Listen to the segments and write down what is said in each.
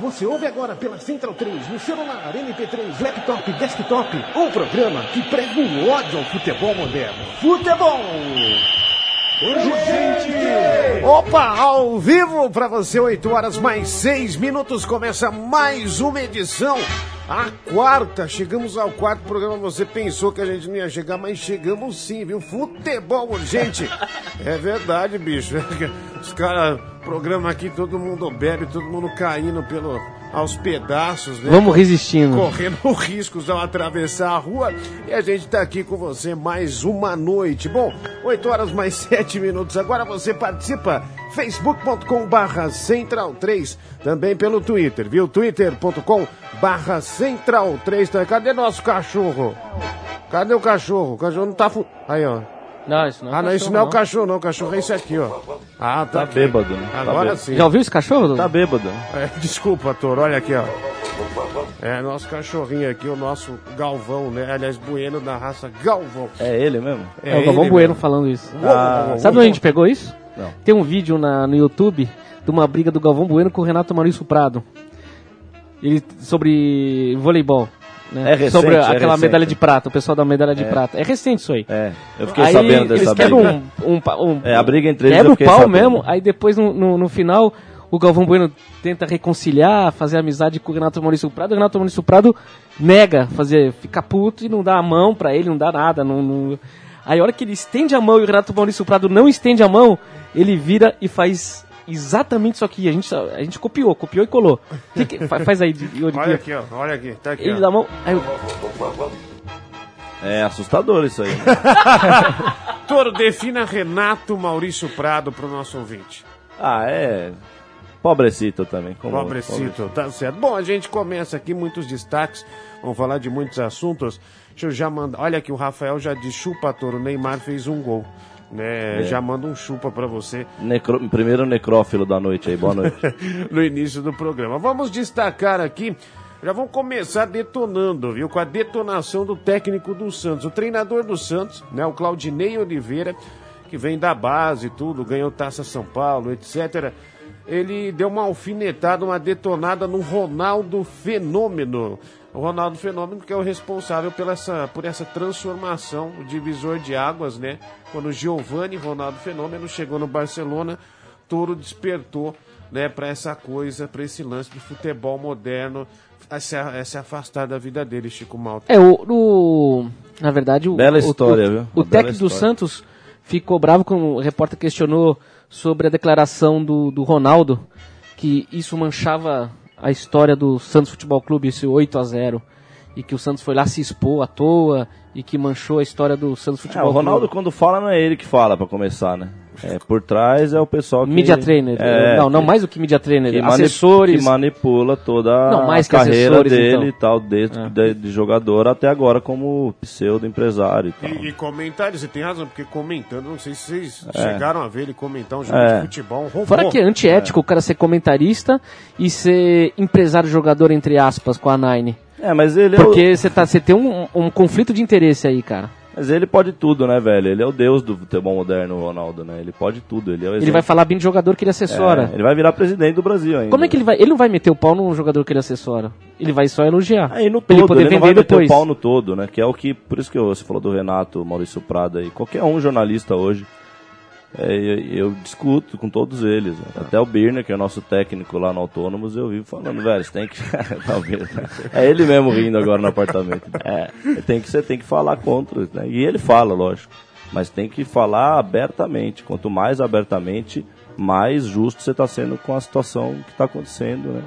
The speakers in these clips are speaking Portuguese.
Você ouve agora pela Central 3, no celular, MP3, laptop, desktop, um programa que prega o ódio ao futebol moderno. Futebol! Urgente! Opa, ao vivo para você, 8 horas mais 6 minutos, começa mais uma edição. A quarta, chegamos ao quarto programa. Você pensou que a gente não ia chegar, mas chegamos sim, viu? Futebol urgente. É verdade, bicho. Os caras, programa aqui, todo mundo bebe, todo mundo caindo pelo, aos pedaços, né? Vamos resistindo. Correndo riscos de atravessar a rua. E a gente tá aqui com você mais uma noite. Bom, 8 horas mais 7 minutos. Agora você participa. facebook.com barra central 3. Também pelo Twitter, viu? twitter.com barra central 3. Cadê nosso cachorro? Cadê o cachorro? O cachorro não tá... Fu... Aí, ó. Não, isso não é Ah, não, isso não é o cachorro, não. O cachorro é esse aqui, ó. Ah, tá. Tá aqui. bêbado, né? Tá Agora bêbado. sim. Já ouviu esse cachorro? Tá bêbado. É, desculpa, Toro, olha aqui, ó. É, nosso cachorrinho aqui, o nosso Galvão, né? Aliás, Bueno da raça Galvão. É ele mesmo? É, o Galvão ele Bueno mesmo. falando isso. Uou, Sabe onde a gente pegou isso? Não. Tem um vídeo na- no YouTube de uma briga do Galvão Bueno com o Renato Maurício Prado. Ele, sobre voleibol. Né? É recente, sobre é aquela recente. medalha de prata, o pessoal da medalha de prata. É recente isso aí. É, eu fiquei aí sabendo eles dessa quebram briga. um, um, um- É, a briga entre eles quebra o pau sabendo. mesmo, aí depois no, no, no final o Galvão Bueno tenta reconciliar, fazer amizade com o Renato Maurício Prado, o Renato Maurício Prado nega, fazer, fica puto e não dá a mão pra ele, não dá nada, não, não- Aí a hora que ele estende a mão e o Renato Maurício Prado não estende a mão, ele vira e faz exatamente isso aqui. A gente, a gente copiou, copiou e colou. Que que- fa- faz aí, Yuri, Olha aqui. ó. Olha aqui, tá aqui. Ele ó. dá a mão. Aí, eu- É assustador isso aí. Toro, defina Renato Maurício Prado pro nosso ouvinte. ah, é. Pobrecito também. Como, Pobrecito, tá certo. Bom, a gente começa aqui muitos destaques. Vamos falar de muitos assuntos. Deixa eu já mandar. Olha aqui, o Rafael já disse: chupa, Toro. O Neymar fez um gol. Né? É. Já manda um chupa pra você Necro... Primeiro necrófilo da noite aí, boa noite. no início do programa. Vamos destacar aqui. Já vamos começar detonando, viu? Com a detonação do técnico do Santos. O treinador do Santos, né? O Claudinei Oliveira, que vem da base e tudo, ganhou Taça São Paulo, etc. Ele deu uma alfinetada, uma detonada no Ronaldo Fenômeno. O Ronaldo Fenômeno que é o responsável pela essa, por essa transformação, o divisor de águas, né? Quando o Giovanni Ronaldo Fenômeno chegou no Barcelona, Toro despertou, né, para essa coisa, para esse lance de futebol moderno, a se, a se afastar da vida dele, Chico Malta. É, o, o- na verdade, o, Bela o- história, o, viu? O Uma bela técnico do. Santos ficou bravo quando o repórter questionou sobre a declaração do, do Ronaldo, que isso manchava a história do Santos Futebol Clube, esse 8 a 0 e que o Santos foi lá se expor à toa e que manchou a história do Santos É, Futebol o Ronaldo, Clube. quando fala, não é ele que fala, pra começar, né? É, por trás é o pessoal que... Media trainer. É, não, não mais do que media trainer. que assessores. que manipula toda Não, mais a carreira dele então. e tal, desde É. de, de jogador até agora como pseudo-empresário e tal. E, e você tem razão, porque comentando, não sei se vocês É. chegaram a ver ele comentar um jogo É. de futebol, um robô. Fora que é antiético o cara ser comentarista e ser empresário jogador, entre aspas, com a Nine. É, mas ele, é o- Porque você tá, você tem um, um conflito de interesse aí, cara. Mas ele pode tudo, né, velho? Ele é o deus do futebol moderno, o Ronaldo, né? Ele pode tudo. Ele, é Ele vai falar bem de jogador que ele assessora. É, ele vai virar presidente do Brasil ainda. Como é que ele vai. Ele não vai meter o pau num jogador que ele assessora. Ele vai só elogiar. Aí no pra ele todo, poder ele não vai meter depois. o pau no todo, né? Que é o que, por isso que você falou do Renato, Maurício Prada e qualquer um jornalista hoje, é, eu, discuto com todos eles. né? Até o Birner, que é o nosso técnico lá no Autônomos, eu vivo falando, velho, você tem que... É ele mesmo rindo agora no apartamento. É, tem que, você tem que falar contra, né? E ele fala, lógico. Mas tem que falar abertamente. Quanto mais abertamente, mais justo você está sendo com a situação que está acontecendo, né?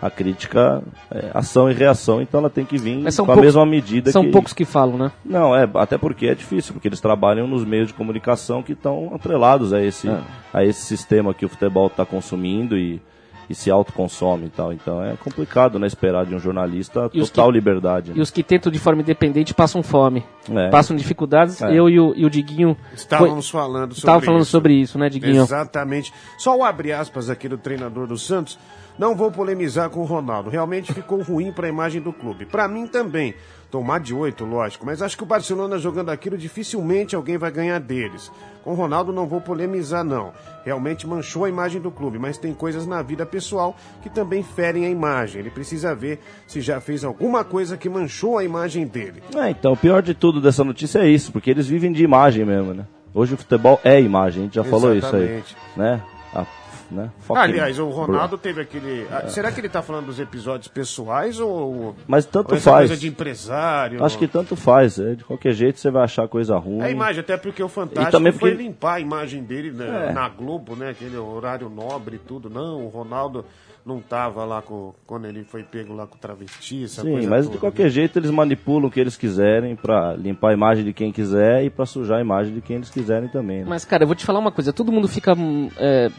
A crítica é ação e reação, então ela tem que vir são com a poucos- mesma medida São que... poucos que falam, né? Não, é, até porque é difícil, porque eles trabalham nos meios de comunicação que estão atrelados a esse, É. a esse sistema que o futebol está consumindo e, e se autoconsome e tal. Então é complicado, né? Esperar de um jornalista E os total que- liberdade. E os que tentam de forma independente passam fome. É. Passam dificuldades. É. Eu e o, e o Diguinho. Estávamos falando sobre Estava falando isso. sobre isso, né, Diguinho? Exatamente. Só o abre aspas aqui do treinador do Santos. Não vou polemizar com o Ronaldo. Realmente ficou ruim para a imagem do clube. Para mim também. Tomar de oito, lógico. Mas acho que o Barcelona jogando aquilo dificilmente alguém vai ganhar deles. Com o Ronaldo não vou polemizar, não. Realmente manchou a imagem do clube, mas tem coisas na vida pessoal que também ferem a imagem. Ele precisa ver se já fez alguma coisa que manchou a imagem dele. É, então, o pior de tudo dessa notícia é isso, porque eles vivem de imagem mesmo, né? Hoje o futebol é imagem, a gente já falou isso aí. Exatamente. Né? A, né? Fucking Aliás, o Ronaldo bro. teve aquele. ah, Será que ele tá falando dos episódios pessoais ou. Mas tanto ou faz. coisa de empresário? Acho que tanto faz, é, de qualquer jeito você vai achar coisa ruim. É a imagem, até porque o Fantástico E também foi porque- limpar a imagem dele né, É. na Globo, né? Aquele horário nobre e tudo. Não, o Ronaldo não tava lá com, quando ele foi pego lá com travesti, essa Sim, coisa mas toda, de qualquer jeito eles manipulam o que eles quiserem pra limpar a imagem de quem quiser e pra sujar a imagem de quem eles quiserem também. né? Mas, cara, eu vou te falar uma coisa. Todo mundo fica hum, é,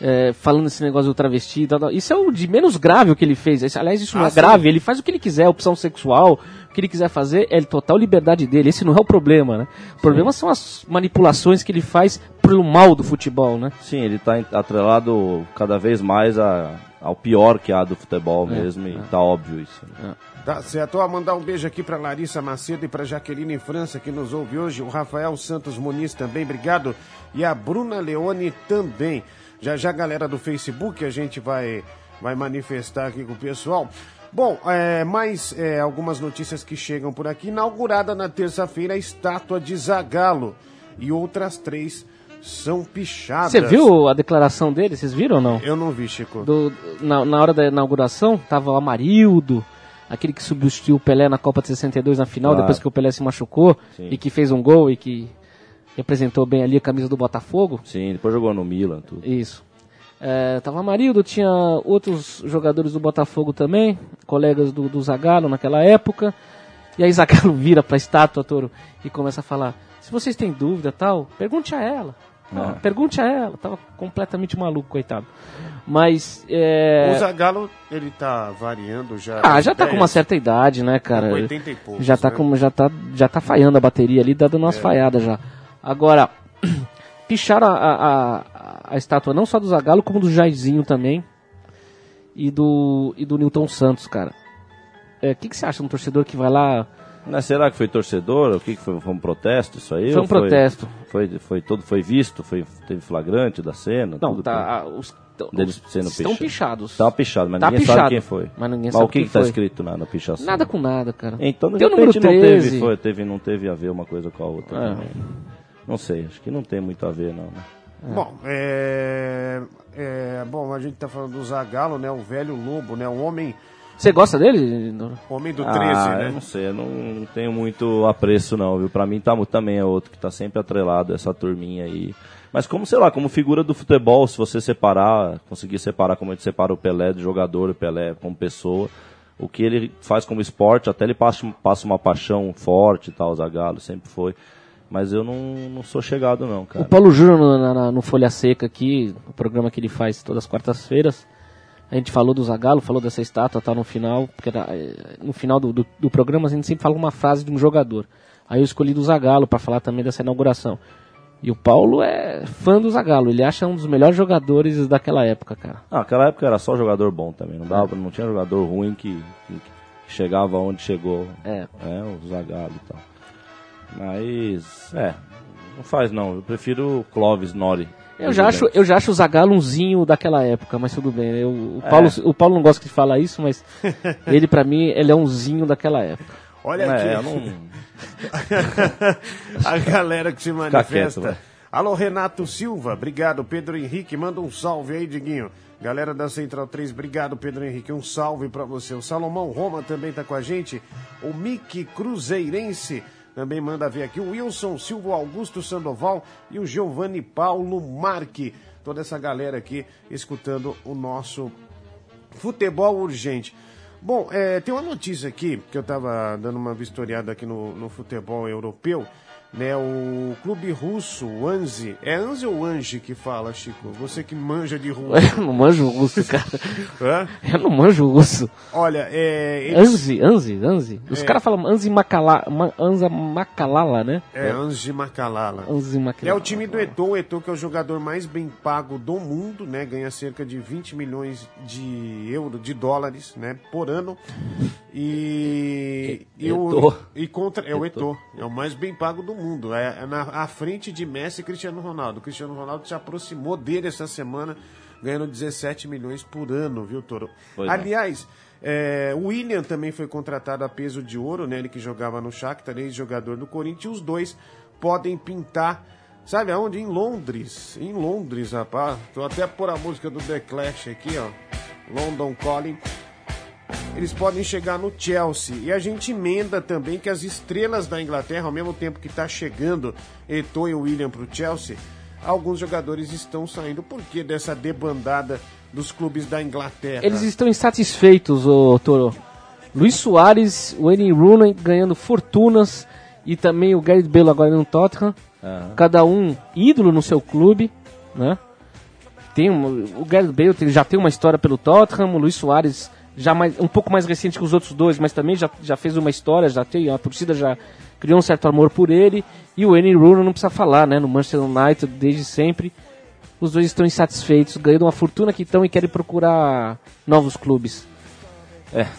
é, falando esse negócio do travesti. e tal, tal. Isso é o de menos grave o que ele fez. Esse- aliás, isso não Ah, é sim. grave. Ele faz o que ele quiser, opção sexual, o que ele quiser fazer, é total liberdade dele. Esse não é o problema, né? O problema são as manipulações que ele faz pro mal do futebol, né? Sim, ele tá en- atrelado cada vez mais a- ao pior que há do futebol É, mesmo e tá óbvio isso. né? Tá certo. Ó, mandar um beijo aqui pra Larissa Macedo e pra Jaqueline França que nos ouve hoje. O Rafael Santos Muniz também, obrigado. E a Bruna Leone também. Já já, galera do Facebook, a gente vai, vai manifestar aqui com o pessoal. Bom, é, mais é, algumas notícias que chegam por aqui. Inaugurada na terça-feira a estátua de Zagalo. E outras três são pichadas. Você viu a declaração dele? Vocês viram ou não? Eu não vi, Chico. Do- na, na hora da inauguração, tava o Amarildo, aquele que substituiu o Pelé na Copa de 62 na final, Claro. depois que o Pelé se machucou Sim. e que fez um gol e que representou bem ali a camisa do Botafogo. Sim, depois jogou no Milan, tudo. Isso. É, tava Amarildo, tinha outros jogadores do Botafogo também, colegas do, do Zagallo naquela época. E aí Zagallo vira pra estátua, Toro, e começa a falar: se vocês têm dúvida tal, pergunte a ela. Ah, Pergunte a ela. Tava completamente maluco, coitado. Mas. É... O Zagalo, ele tá variando já. Ah, já tá com uma certa idade, né, cara? Com 80 e poucos, já tá né? com, já tá, já tá falhando a bateria ali, tá dando umas falhadas já. Agora, picharam a, a, a, a estátua não só do Zagallo, como do Jairzinho também. E do, e do Newton Santos, cara. É, O que, que você acha de um torcedor que vai lá. Mas será que foi torcedor? O que, que foi? Foi um protesto isso aí? Foi um protesto. Foi, foi, todo, foi visto? Foi, teve flagrante da cena? Não, tudo tá. Os, Deles sendo estão pichados. pichados. Tá pichado, mas Tá ninguém pichado, sabe quem foi. mas ninguém mas sabe o que, que tá foi. escrito na, na pichação? Nada com nada, cara. Então, de Tem repente, não 13. teve, foi, teve, não teve a ver uma coisa com a outra É. também. Não sei, acho que não tem muito a ver, não. né? Bom, é, é, bom, a gente tá falando do Zagalo, né? O velho lobo, né? O homem, Você gosta dele? Homem do 13, ah, né? eu não sei, eu não, não tenho muito apreço não, viu? Pra mim tá, também é outro que tá sempre atrelado, essa turminha aí. Mas como, sei lá, como figura do futebol, se você separar, conseguir separar como a gente separa o Pelé do jogador, o Pelé como pessoa, o que ele faz como esporte, até ele passa, passa uma paixão forte e tal, o Zagallo sempre foi. Mas eu não, não sou chegado não, cara. O Paulo Júnior no, na- no Folha Seca aqui, o programa que ele faz todas as quartas-feiras, a gente falou do Zagallo, falou dessa estátua, tá no final, porque era, eh, no final do, do, do programa a gente sempre fala uma frase de um jogador. Aí eu escolhi do Zagallo para falar também dessa inauguração. E o Paulo é fã do Zagallo, ele acha um dos melhores jogadores daquela época, cara. Ah, naquela época era só jogador bom também, não dava, não tinha jogador ruim que, que- chegava onde chegou. É. o Zagallo e tal. Mas, é, não faz não, eu prefiro o Clóvis Nori. Eu já, acho, eu já acho o Zagallo umzinho daquela época, mas tudo bem. Eu, o, Paulo, o Paulo não gosta de falar isso, mas ele pra mim, ele é umzinho daquela época. Olha aqui. É, eu não... a galera que se quieto, manifesta. vai. Alô, Renato Silva, obrigado. Pedro Henrique, manda um salve aí, Diguinho. Galera da Central 3, obrigado, Pedro Henrique. Um salve pra você. O Salomão Roma também tá com a gente. O Mickey Cruzeirense também manda ver aqui. O Wilson Silva, Augusto Sandoval e o Giovanni Paulo Marque. Toda essa galera aqui escutando o nosso Futebol urgente. Bom, é, tem uma notícia aqui que eu estava dando uma vistoriada aqui no, no futebol europeu. Né, o clube russo, o Anzi. É Anzi ou Anji que fala, Chico? Você que manja de russo. Eu não manjo russo, cara. Eu não manjo russo. Olha, é. eles- Anzi, Anzi, Anzi. Os É. caras falam Anzi Macala, Ma- Anza Macalala, né? É, Anji Macalala. Anzi Macalala. É o time do Eto'o, o Eto'o que é o jogador mais bem pago do mundo, né? Ganha cerca de 20 milhões de euros, de dólares, né? Por ano. E, e, o, Eto'o. e contra é o Eto'o, é o mais bem pago do mundo. É, é na à frente de Messi e Cristiano Ronaldo. O Cristiano Ronaldo se aproximou dele essa semana, ganhando 17 milhões por ano, viu, Toro? Pois é. Aliás, é, o William também foi contratado a peso de ouro, né? Ele que jogava no Shakhtar, ex-jogador do Corinthians. Os dois podem pintar, sabe aonde? Em Londres. Em Londres, rapaz. Tô até por a música do The Clash aqui, ó. London Calling. Eles podem chegar no Chelsea. E a gente emenda também que as estrelas da Inglaterra, ao mesmo tempo que está chegando Eto'o e William para o Chelsea, alguns jogadores estão saindo. Por que dessa debandada dos clubes da Inglaterra? Eles estão insatisfeitos, ô Toro. Luiz Soares, o Wayne Rooney ganhando fortunas e também o Gareth Bale agora no Tottenham. Aham. Cada um ídolo no seu clube, né? Tem um, o Gareth Bale tem- já tem uma história pelo Tottenham, o Luiz Soares já mais, um pouco mais recente que os outros dois, mas também já, já fez uma história, já tem a torcida já criou um certo amor por ele. E o Wayne Rooney não precisa falar, né? No Manchester United desde sempre. Os dois estão insatisfeitos, ganhando uma fortuna que estão e querem procurar novos clubes.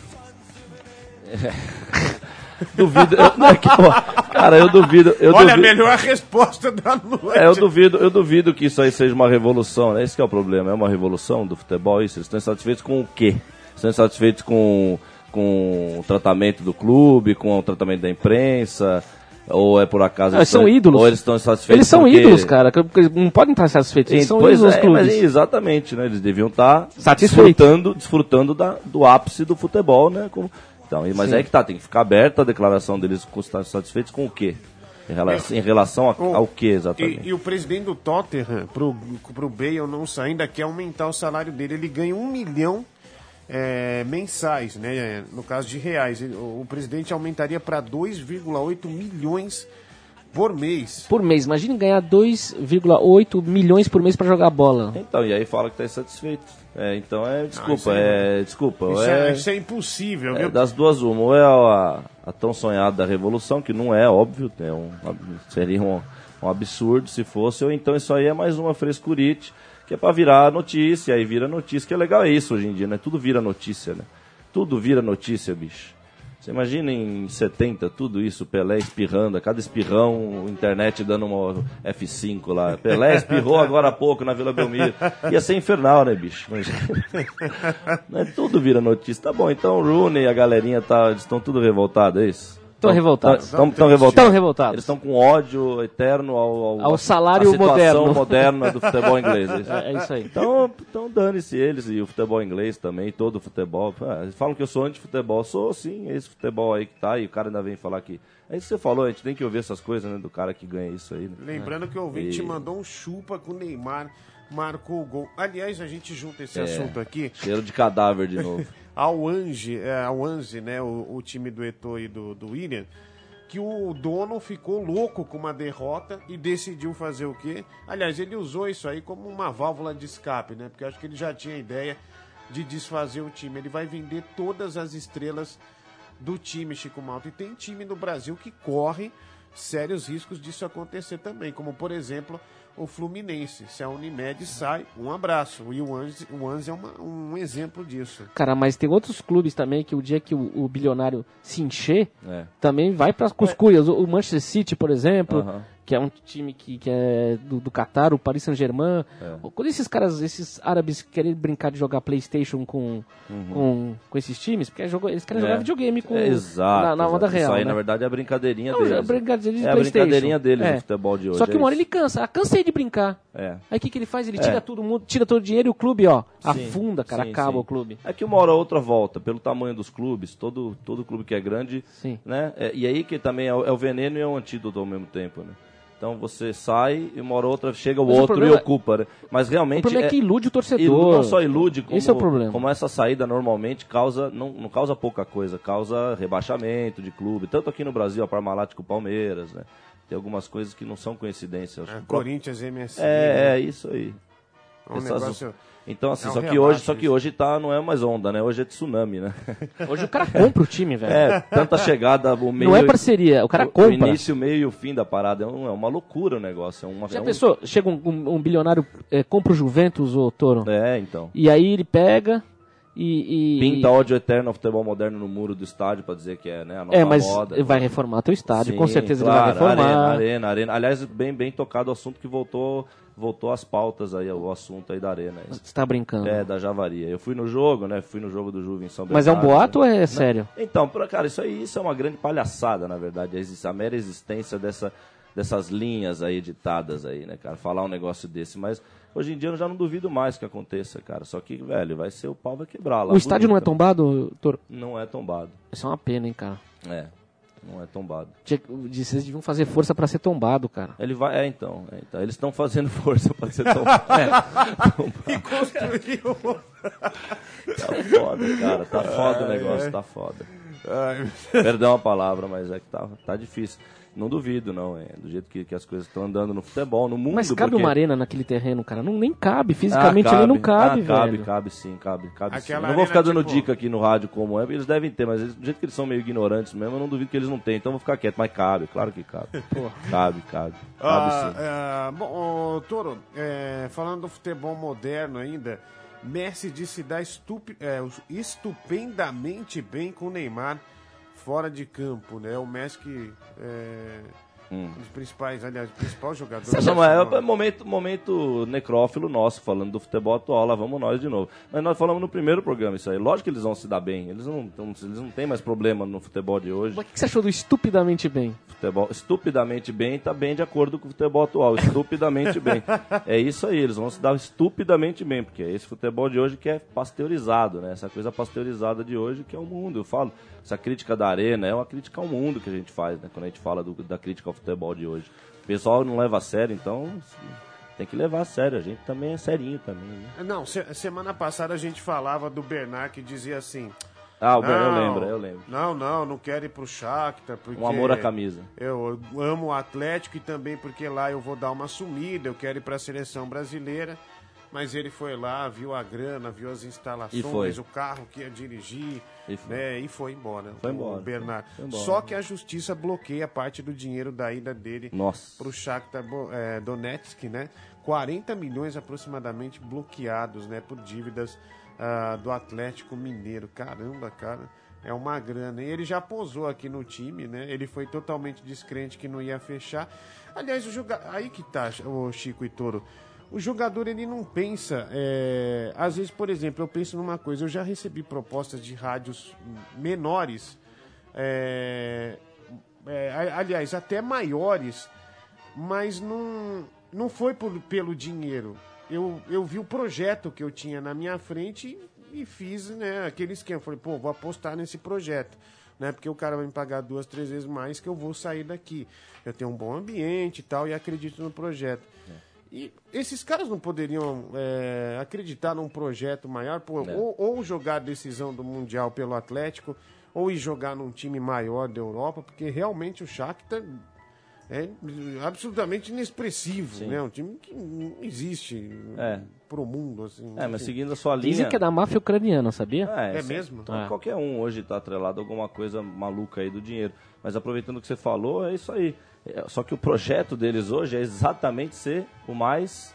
Duvido. eu- não, é que, pô, cara, eu duvido. Eu Olha, a duvido, melhor resposta da noite. É, eu duvido, eu duvido que isso aí seja uma revolução, né? Esse que é o problema, é uma revolução do futebol, isso. Eles estão insatisfeitos com o quê? Estão insatisfeitos com, com o tratamento do clube, com o tratamento da imprensa, ou é por acaso... Ah, eles são ídolos. Ou eles estão insatisfeitos Eles são porque- ídolos, cara, que- porque não podem estar satisfeitos, eles são pois ídolos dos é, clubes. mas exatamente, né? Eles deviam estar Satisfeitos. desfrutando, desfrutando da, do ápice do futebol, né? Como- então, e- mas Sim. é que tá, tem que ficar aberta a declaração deles com- estar satisfeitos com o quê? Em relação, em relação a- O- ao quê, exatamente? E, e o presidente do Tottenham, pro, pro Bale não sair, ainda quer aumentar o salário dele. Ele ganha um milhão é, mensais, né? No caso de reais. O, presidente aumentaria para 2,8 milhões por mês. Por mês, imagine ganhar 2,8 milhões por mês pra jogar bola. Então, e aí fala que tá insatisfeito. É, então é, isso desculpa, aí é, desculpa. Isso é, é, isso é impossível, é viu? das duas uma, ou é a, a tão sonhada revolução, que não é óbvio, é um, seria um, um absurdo se fosse, ou então isso aí é mais uma frescurite, que é pra virar notícia, aí vira notícia, que é legal é isso hoje em dia, né? Tudo vira notícia, né? Tudo vira notícia, bicho. Você imagina em 70, tudo isso, Pelé espirrando, a cada espirrão, internet dando uma F5 lá. Pelé espirrou agora há pouco na Vila Belmiro. Ia ser infernal, né, bicho? Mas- né, tudo vira notícia. Tá bom, então o Rooney e a galerinha tá, estão tudo revoltados, é isso? Tão revoltados. Estão revoltados. Tão revoltados. Eles estão com ódio eterno ao, Ao salário à situação moderno. moderna do futebol inglês. É isso? É, é isso aí. Então, então dane-se eles e o futebol inglês também, todo o futebol. Ah, eles falam que eu sou anti-futebol. Sou sim, esse futebol aí que tá, e o cara ainda vem falar que. É isso que você falou, a gente tem que ouvir essas coisas, né, do cara que ganha isso aí. Né? Lembrando que o ouvinte E- mandou um chupa com o Neymar, marcou o gol. Aliás, a gente junta esse É. assunto aqui Cheiro de cadáver de novo. ao Ange, é, ao Anze, né, o, o time do Eto'o e do, do William, que o dono ficou louco com uma derrota e decidiu fazer o quê? Aliás, ele usou isso aí como uma válvula de escape, né? Porque acho que ele já tinha a ideia de desfazer o time. Ele vai vender todas as estrelas do time, Chico Malta. E tem time no Brasil que corre sérios riscos disso acontecer também, como por exemplo o Fluminense. Se a Unimed sai, um abraço. E o Anze, o Anze é uma- um exemplo disso. Cara, mas tem outros clubes também que o dia que o, o bilionário se encher, É. também vai para as cuias. O, o Manchester City, por exemplo, Aham. Que é um time que, que é do, do Qatar, o Paris Saint-Germain. É. Quando esses caras, esses árabes querem brincar de jogar Playstation com, com, com esses times, porque é jogo- eles querem Uhum. É. jogar videogame com, É, exato. na, na onda exato. real. Isso aí, né? na verdade, é a brincadeirinha Não, deles. é a brincadeirinha de é a brincadeirinha deles É. no futebol de hoje. Só que é uma hora isso. ele cansa. Ah, cansei de brincar. É. Aí o que, que ele faz? Ele É. tira todo mundo, tira todo o dinheiro e o clube, ó, Sim, afunda, cara, sim, acaba sim. o clube. É que uma hora ou outra volta, pelo tamanho dos clubes, todo, todo clube que é grande, Sim. né? É, e aí que também é o, é o veneno e é o antídoto ao mesmo tempo, né? Então você sai e uma hora ou outra chega o Mas o outro problema- e ocupa, né? Mas O realmente problema é, que ilude o torcedor. ilu- não só ilude, como, Esse é o problema. como essa saída normalmente causa, não, não causa pouca coisa, causa rebaixamento de clube. Tanto aqui no Brasil, a Parmalat com o Palmeiras, né? tem algumas coisas que não são coincidências. É, Corinthians MSI. É, né? é isso aí. É um Essas- negócio- Então, assim, É um só que hoje, só que hoje tá, não é mais onda, né? Hoje é tsunami, né? Hoje o cara compra o time, velho. É, tanta chegada, o meio. Não é parceria, o cara o- compra. O início, o meio e o fim da parada. É, um- é uma loucura o negócio. É uma, Já é um- pensou? Chega um, um- um bilionário, é, compra o Juventus, ô Toro, É, então. e aí ele pega e... e Pinta ódio eterno ao futebol moderno no muro do estádio pra dizer que é né, a nova É, mas moda. vai reformar teu estádio, Sim, com certeza claro, ele vai reformar. Arena, arena, arena. Aliás, bem, bem tocado o assunto que voltou, voltou às pautas aí, o assunto aí da arena. Você tá brincando. É, da Javaria. Eu fui no jogo, né? Fui no jogo do Juve em São Mas é um Bernardo. boato ou é sério? Então, cara, isso aí isso é uma grande palhaçada, na verdade. A mera existência dessa, dessas linhas aí editadas aí, né, cara? Falar um negócio desse. Mas hoje em dia eu já não duvido mais que aconteça, cara. Só que, velho, vai ser o pau vai quebrar lá. O estádio não é bonito. tombado, Toro? Não é tombado. Isso é uma pena, hein, cara. É, não é tombado. Tinha- Vocês deviam fazer força pra ser tombado, cara. Ele vai. É, então. é, então. Eles estão fazendo força pra ser tombado. E construiu. Tá foda, cara. Tá foda o negócio, tá foda. Ai, Perdão a palavra, mas é que tá, tá difícil. Não duvido, não. É, do jeito que, que as coisas estão andando no futebol, no mundo. Mas cabe porque... uma arena naquele terreno, cara? Não, nem cabe. Fisicamente Ah, ele não cabe, ah, cabe, velho. cabe sim, cabe, cabe sim. Não vou ficar dando tipo- dica aqui no rádio como é, porque eles devem ter, mas eles- do jeito que eles são meio ignorantes mesmo, eu não duvido que eles não tenham, então eu vou ficar quieto. Mas cabe, claro que cabe. Cabe, cabe. Cabe Ah, sim. ah, bom, Toro, é, falando do futebol moderno ainda, Messi disse dar estupi- é, estupendamente bem com o Neymar fora de campo, né? O que é Hum. um dos principais, aliás, o principal jogador. Não, do mas é momento, momento necrófilo nosso, falando do futebol atual, lá vamos nós de novo. Mas nós falamos no primeiro programa isso aí. Lógico que eles vão se dar bem. Eles não, tão- eles não têm mais problema no futebol de hoje. Mas o que você achou do estupidamente bem? Futebol estupidamente bem tá bem de acordo com o futebol atual. Estupidamente bem. É isso aí, eles vão se dar estupidamente bem, porque é esse futebol de hoje que é pasteurizado, né? Essa coisa pasteurizada de hoje que é o mundo. Eu falo, essa crítica da arena é uma crítica ao mundo que a gente faz, né? Quando a gente fala do- da crítica ao futebol de hoje. O pessoal não leva a sério, então tem que levar a sério. A gente também é serinho também, né? Não, se- semana passada a gente falava do Bernard que dizia assim. Ah, o Ben, eu "Não, lembro, eu lembro. Não, não, não quero ir pro Shakhtar porque Um amor à camisa. Eu amo o Atlético e também porque lá eu vou dar uma sumida, eu quero ir para a seleção brasileira. Mas ele foi lá, viu a grana, viu as instalações, o carro que ia dirigir, E foi. né, e foi embora. Foi o embora. Bernard. Foi embora. Só que a justiça bloqueia parte do dinheiro da ida dele para o Shakhtar é, Donetsk, né? 40 milhões aproximadamente bloqueados, né? Por dívidas ah, do Atlético Mineiro. Caramba, cara, é uma grana. E ele já posou aqui no time, né? Ele foi totalmente descrente que não ia fechar. Aliás, o joga... aí que tá, o Chico e Toro. O jogador ele não pensa. é, Às vezes, por exemplo, eu penso numa coisa. Eu já recebi propostas de rádios menores. é, é, aliás, até maiores, mas não, não foi por- pelo dinheiro. Eu, eu vi o projeto que eu tinha na minha frente e, e fiz né, aquele esquema. Falei, pô, vou apostar nesse projeto. Né, porque o cara vai me pagar duas, três vezes mais que eu vou sair daqui. Eu tenho um bom ambiente e tal, e acredito no projeto. E esses caras não poderiam é, acreditar num projeto maior, pô, ou, ou jogar a decisão do Mundial pelo Atlético, ou ir jogar num time maior da Europa, porque realmente o Shakhtar é absolutamente inexpressivo, né? Um time que não existe É. pro mundo, assim. É, mas seguindo a sua linha. Dizem que é da máfia ucraniana, sabia? É, É sim. mesmo? Então, É. Qualquer um hoje está atrelado a alguma coisa maluca aí do dinheiro. Mas aproveitando o que você falou, é isso aí. É, Só que o projeto deles hoje é exatamente ser o mais.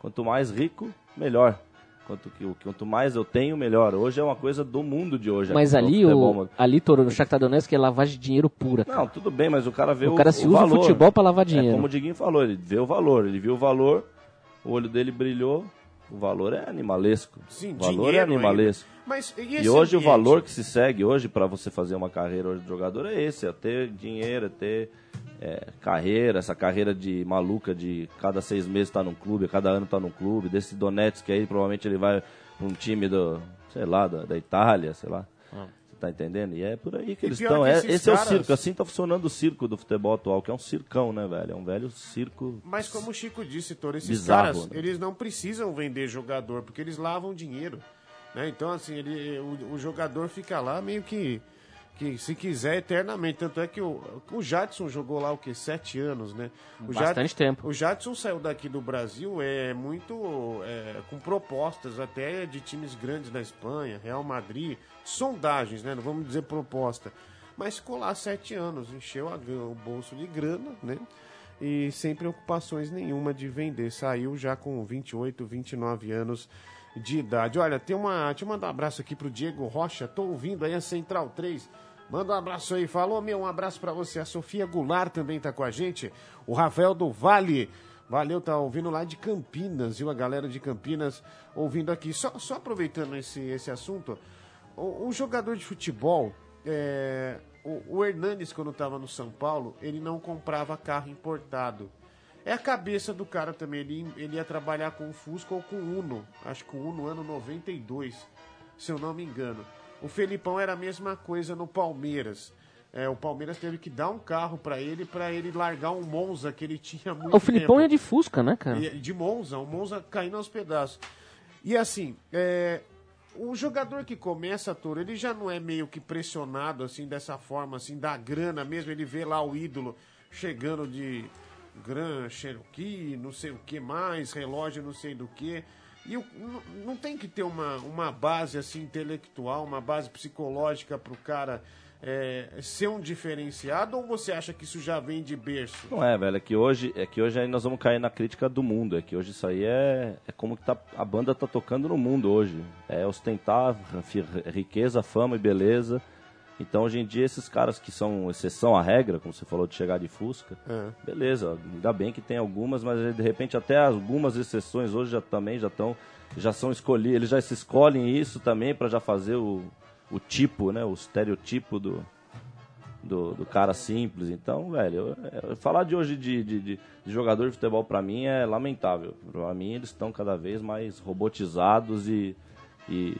Quanto mais rico, melhor. Quanto, que, quanto mais eu tenho, melhor. Hoje é uma coisa do mundo de hoje. Mas no ali, o, ali Toro, no Shakhtar Donetsk, é lavagem de dinheiro pura. cara. Não, tudo bem, mas o cara vê o, o cara se usa valor. o futebol pra lavar É dinheiro. como o Diguinho falou, ele vê o valor. Ele viu o valor, o olho dele brilhou. O valor é animalesco. Sim, o valor é dinheiro animalesco. Mas, e, E hoje o ambiente? valor que se segue hoje para você fazer uma carreira hoje de jogador é esse, é ter dinheiro, é ter é, carreira, essa carreira de maluca de cada seis meses estar num clube, cada ano estar num clube, desse Donetsk aí provavelmente ele vai para um time do, sei lá, da, da Itália, sei lá. Você tá entendendo? E é por aí que E eles estão. que É, esse é o caras- circo, assim tá funcionando o circo do futebol atual, que é um circão, né, velho? É um velho circo. Mas como o Chico disse, Toro, esses Bizarro, caras, né? eles não precisam vender jogador, porque eles lavam dinheiro. Né? Então, assim, ele, o, o jogador fica lá meio que que se quiser eternamente. Tanto é que o, o Jadson jogou lá o que? Sete anos, né? O Bastante tempo. O Jadson saiu daqui do Brasil é muito é, com propostas até de times grandes da Espanha, Real Madrid, sondagens, né? Não vamos dizer proposta. Mas ficou lá sete anos, encheu a o bolso de grana, né? E sem preocupações nenhuma de vender. Saiu já com 28, 29 anos de idade. Olha, tem uma. Deixa eu mandar um abraço aqui pro Diego Rocha. Tô ouvindo aí a Central 3. Manda um abraço aí. Falou, meu, um abraço pra você. A Sofia Goulart também tá com a gente. O Rafael do Vale. Valeu, tá ouvindo lá de Campinas, viu? A galera de Campinas ouvindo aqui. Só, só aproveitando esse, esse assunto, o, o jogador de futebol, é, o, o Hernanes, quando estava no São Paulo, ele não comprava carro importado. É a cabeça do cara também. Ele, ele ia trabalhar com o Fusca ou com o Uno. Acho que o Uno ano 92, se eu não me engano. O Felipão era a mesma coisa no Palmeiras. É, o Palmeiras teve que dar um carro para ele, para ele largar um Monza que ele tinha muito O Filipão tempo. é de Fusca, né, cara? E- De Monza, o Monza caindo aos pedaços. E assim, é, o jogador que começa, Toro, ele já não é meio que pressionado assim dessa forma, assim, da grana mesmo. Ele vê lá o ídolo chegando de Gran Cherokee, não sei o que mais, relógio não sei do que. E não- tem que ter uma, uma base assim intelectual, uma base psicológica para o cara é, ser um diferenciado ou você acha que isso já vem de berço? Não é, velho, é que hoje, é que hoje aí nós vamos cair na crítica do mundo, é que hoje isso aí é, é como que tá, a banda tá tocando no mundo hoje. É ostentar riqueza, fama e beleza. Então hoje em dia esses caras que são exceção à regra, como você falou de chegar de Fusca, É. beleza, ainda bem que tem algumas, mas de repente até algumas exceções hoje já também já estão já são escolhidas, eles já se escolhem isso também para já fazer o, o tipo, né, o estereotipo do, do, do cara simples. Então, velho, eu- eu- falar de hoje de, de, de- jogador de futebol pra mim é lamentável. Pra mim eles estão cada vez mais robotizados e, e,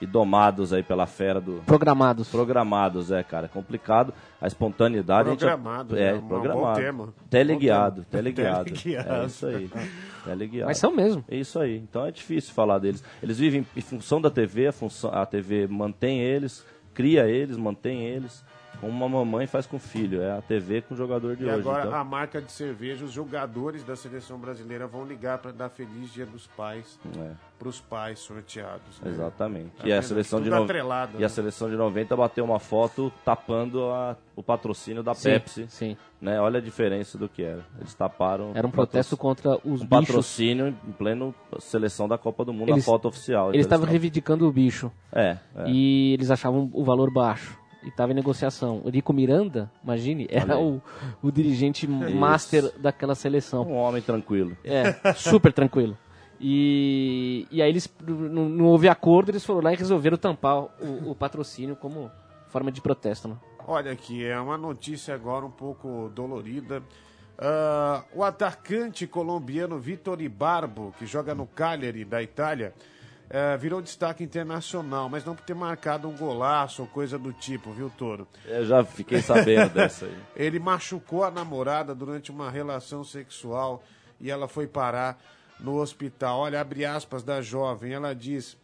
e domados aí pela fera do Programados. programados, é, cara, é complicado. A espontaneidade a gente- Programado, é, né? Um bom programado. termo. Teleguiado, Bom termo. teleguiado. Teleguiado. É isso aí. Teleguiado. Mas são mesmo. É isso aí. Então é difícil falar deles. Eles vivem em função da TV, a, função, a TV mantém eles, cria eles, mantém eles. Como uma mamãe faz com o filho. É a TV com o jogador de E hoje. agora então. a marca de cerveja, os jogadores da seleção brasileira vão ligar para dar feliz dia dos pais É, para os pais sorteados. né? exatamente. Tá e, a vendo? seleção de no- atrelado, e né? a seleção de 90 bateu uma foto tapando a- o patrocínio da Sim, Pepsi. sim. Né? Olha a diferença do que era. Eles taparam. Era um o protesto contra os um bichos. patrocínio em pleno seleção da Copa do Mundo, Eles- a foto oficial. Eles estavam reivindicando o bicho. É, é. E eles achavam o valor baixo. E estava em negociação. O Rico Miranda, imagine, era o, o dirigente master daquela seleção. Um homem tranquilo. É, super tranquilo. E, e aí eles não, não houve acordo, eles foram lá e resolveram tampar o, o patrocínio como forma de protesto. Né? Olha aqui, é uma notícia agora um pouco dolorida. Ah, o atacante colombiano Vitor Ibarbo, que joga no Cagliari da Itália, eh, virou destaque internacional, mas não por ter marcado um golaço ou coisa do tipo, viu, Toro? Eu já fiquei sabendo dessa aí. Ele machucou a namorada durante uma relação sexual e ela foi parar no hospital. Olha, abre aspas da jovem, ela diz: